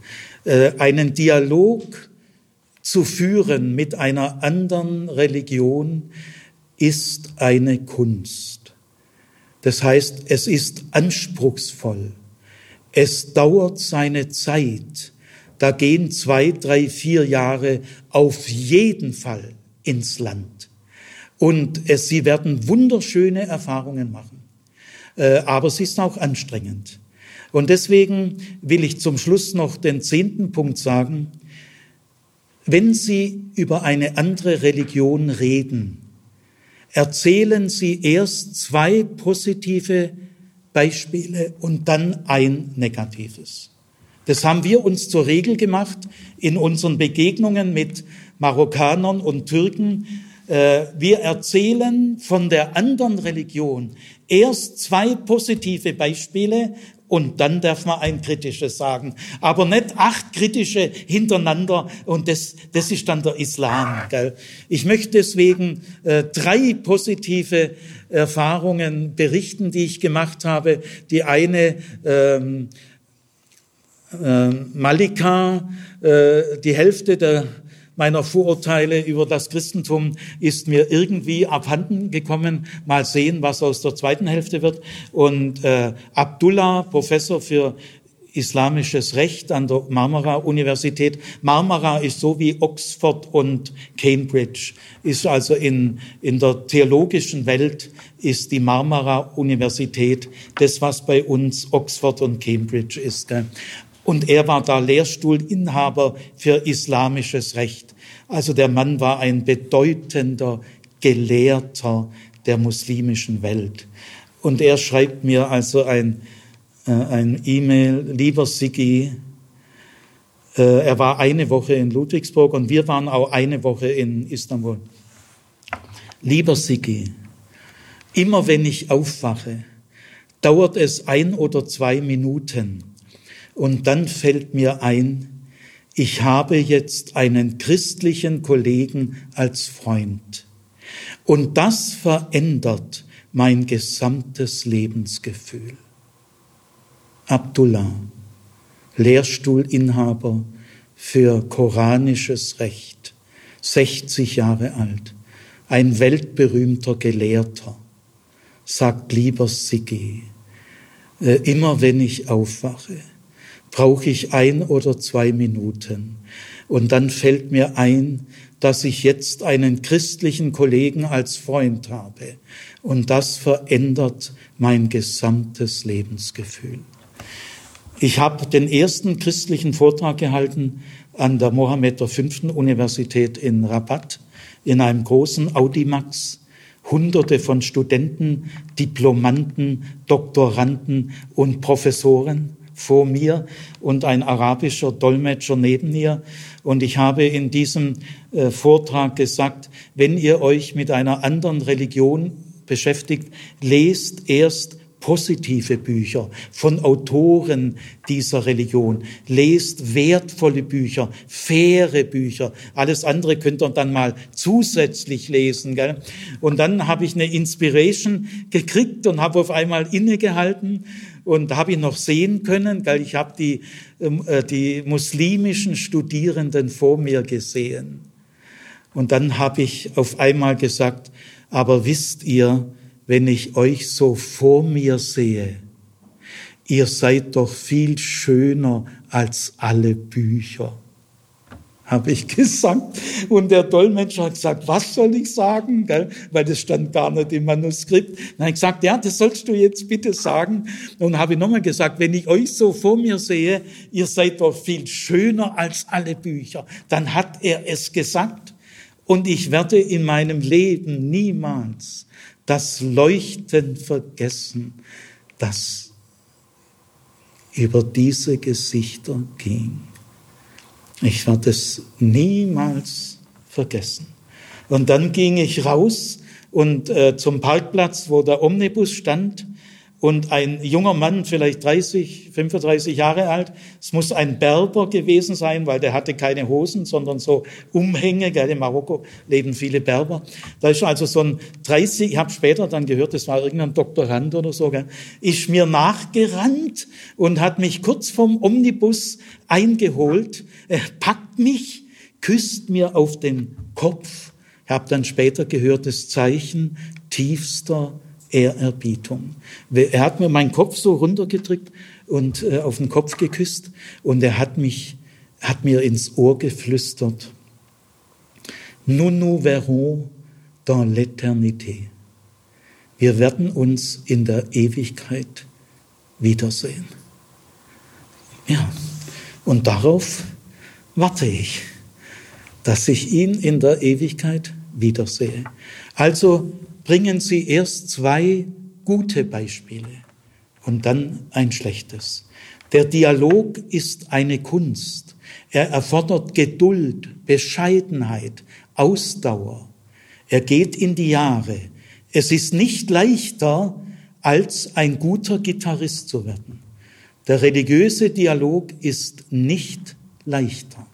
äh, einen Dialog zu führen mit einer anderen Religion ist eine Kunst. Das heißt, es ist anspruchsvoll. Es dauert seine Zeit. Da gehen zwei, drei, vier Jahre auf jeden Fall ins Land. Und es, sie werden wunderschöne Erfahrungen machen. Äh, aber es ist auch anstrengend. Und deswegen will ich zum Schluss noch den zehnten Punkt sagen. Wenn Sie über eine andere Religion reden, erzählen Sie erst zwei positive Beispiele und dann ein negatives. Das haben wir uns zur Regel gemacht in unseren Begegnungen mit Marokkanern und Türken. Äh, wir erzählen von der anderen Religion erst zwei positive Beispiele und dann darf man ein kritisches sagen. Aber nicht acht kritische hintereinander und das, das ist dann der Islam. Gell? Ich möchte deswegen äh, drei positive Erfahrungen berichten, die ich gemacht habe. Die eine, ähm, äh, Malika, äh, die Hälfte der meiner Vorurteile über das Christentum ist mir irgendwie abhanden gekommen. Mal sehen, was aus der zweiten Hälfte wird. Und äh, Abdullah, Professor für islamisches Recht an der Marmara-Universität. Marmara ist so wie Oxford und Cambridge, ist also in, in der theologischen Welt ist die Marmara-Universität das, was bei uns Oxford und Cambridge ist. Gell? Und er war da Lehrstuhlinhaber für islamisches Recht. Also der Mann war ein bedeutender Gelehrter der muslimischen Welt. Und er schreibt mir also ein, äh, ein E-Mail, lieber Sigi, äh, er war eine Woche in Ludwigsburg und wir waren auch eine Woche in Istanbul. Lieber Sigi, immer wenn ich aufwache, dauert es ein oder zwei Minuten, und dann fällt mir ein, ich habe jetzt einen christlichen Kollegen als Freund. Und das verändert mein gesamtes Lebensgefühl. Abdullah, Lehrstuhlinhaber für koranisches Recht, 60 Jahre alt, ein weltberühmter Gelehrter, sagt lieber Sigi, äh, immer wenn ich aufwache, brauche ich ein oder zwei Minuten. Und dann fällt mir ein, dass ich jetzt einen christlichen Kollegen als Freund habe. Und das verändert mein gesamtes Lebensgefühl. Ich habe den ersten christlichen Vortrag gehalten an der Mohammed V. Universität in Rabat in einem großen Audimax. Hunderte von Studenten, Diplomanten, Doktoranden und Professoren vor mir und ein arabischer Dolmetscher neben mir. Und ich habe in diesem äh, Vortrag gesagt, wenn ihr euch mit einer anderen Religion beschäftigt, lest erst positive Bücher von Autoren dieser Religion. Lest wertvolle Bücher, faire Bücher. Alles andere könnt ihr dann mal zusätzlich lesen. Gell? Und dann habe ich eine Inspiration gekriegt und habe auf einmal innegehalten und da habe ich noch sehen können, weil ich habe die, ähm, äh, die muslimischen Studierenden vor mir gesehen. Und dann habe ich auf einmal gesagt, aber wisst ihr, wenn ich euch so vor mir sehe, ihr seid doch viel schöner als alle Bücher habe ich gesagt. Und der Dolmetscher hat gesagt, was soll ich sagen? Weil das stand gar nicht im Manuskript. Dann habe ich gesagt, ja, das sollst du jetzt bitte sagen. Und habe nochmal gesagt, wenn ich euch so vor mir sehe, ihr seid doch viel schöner als alle Bücher. Dann hat er es gesagt. Und ich werde in meinem Leben niemals das Leuchten vergessen, das über diese Gesichter ging. Ich werde es niemals vergessen. Und dann ging ich raus und äh, zum Parkplatz, wo der Omnibus stand und ein junger Mann, vielleicht 30, 35 Jahre alt, es muss ein Berber gewesen sein, weil der hatte keine Hosen, sondern so Umhänge, gell, in Marokko leben viele Berber. Da ist also so ein 30, ich habe später dann gehört, das war irgendein Doktorand oder so, gell, ist mir nachgerannt und hat mich kurz vom Omnibus eingeholt, er packt mich, küsst mir auf den Kopf. Ich habe dann später gehört, das Zeichen tiefster Ehrerbietung. Er hat mir meinen Kopf so runtergedrückt und äh, auf den Kopf geküsst und er hat mich, hat mir ins Ohr geflüstert. Nous nous verrons dans l'éternité. Wir werden uns in der Ewigkeit wiedersehen. Ja, und darauf warte ich, dass ich ihn in der Ewigkeit wiedersehe. Also bringen Sie erst zwei gute Beispiele und dann ein schlechtes. Der Dialog ist eine Kunst. Er erfordert Geduld, Bescheidenheit, Ausdauer. Er geht in die Jahre. Es ist nicht leichter, als ein guter Gitarrist zu werden. Der religiöse Dialog ist nicht leichter.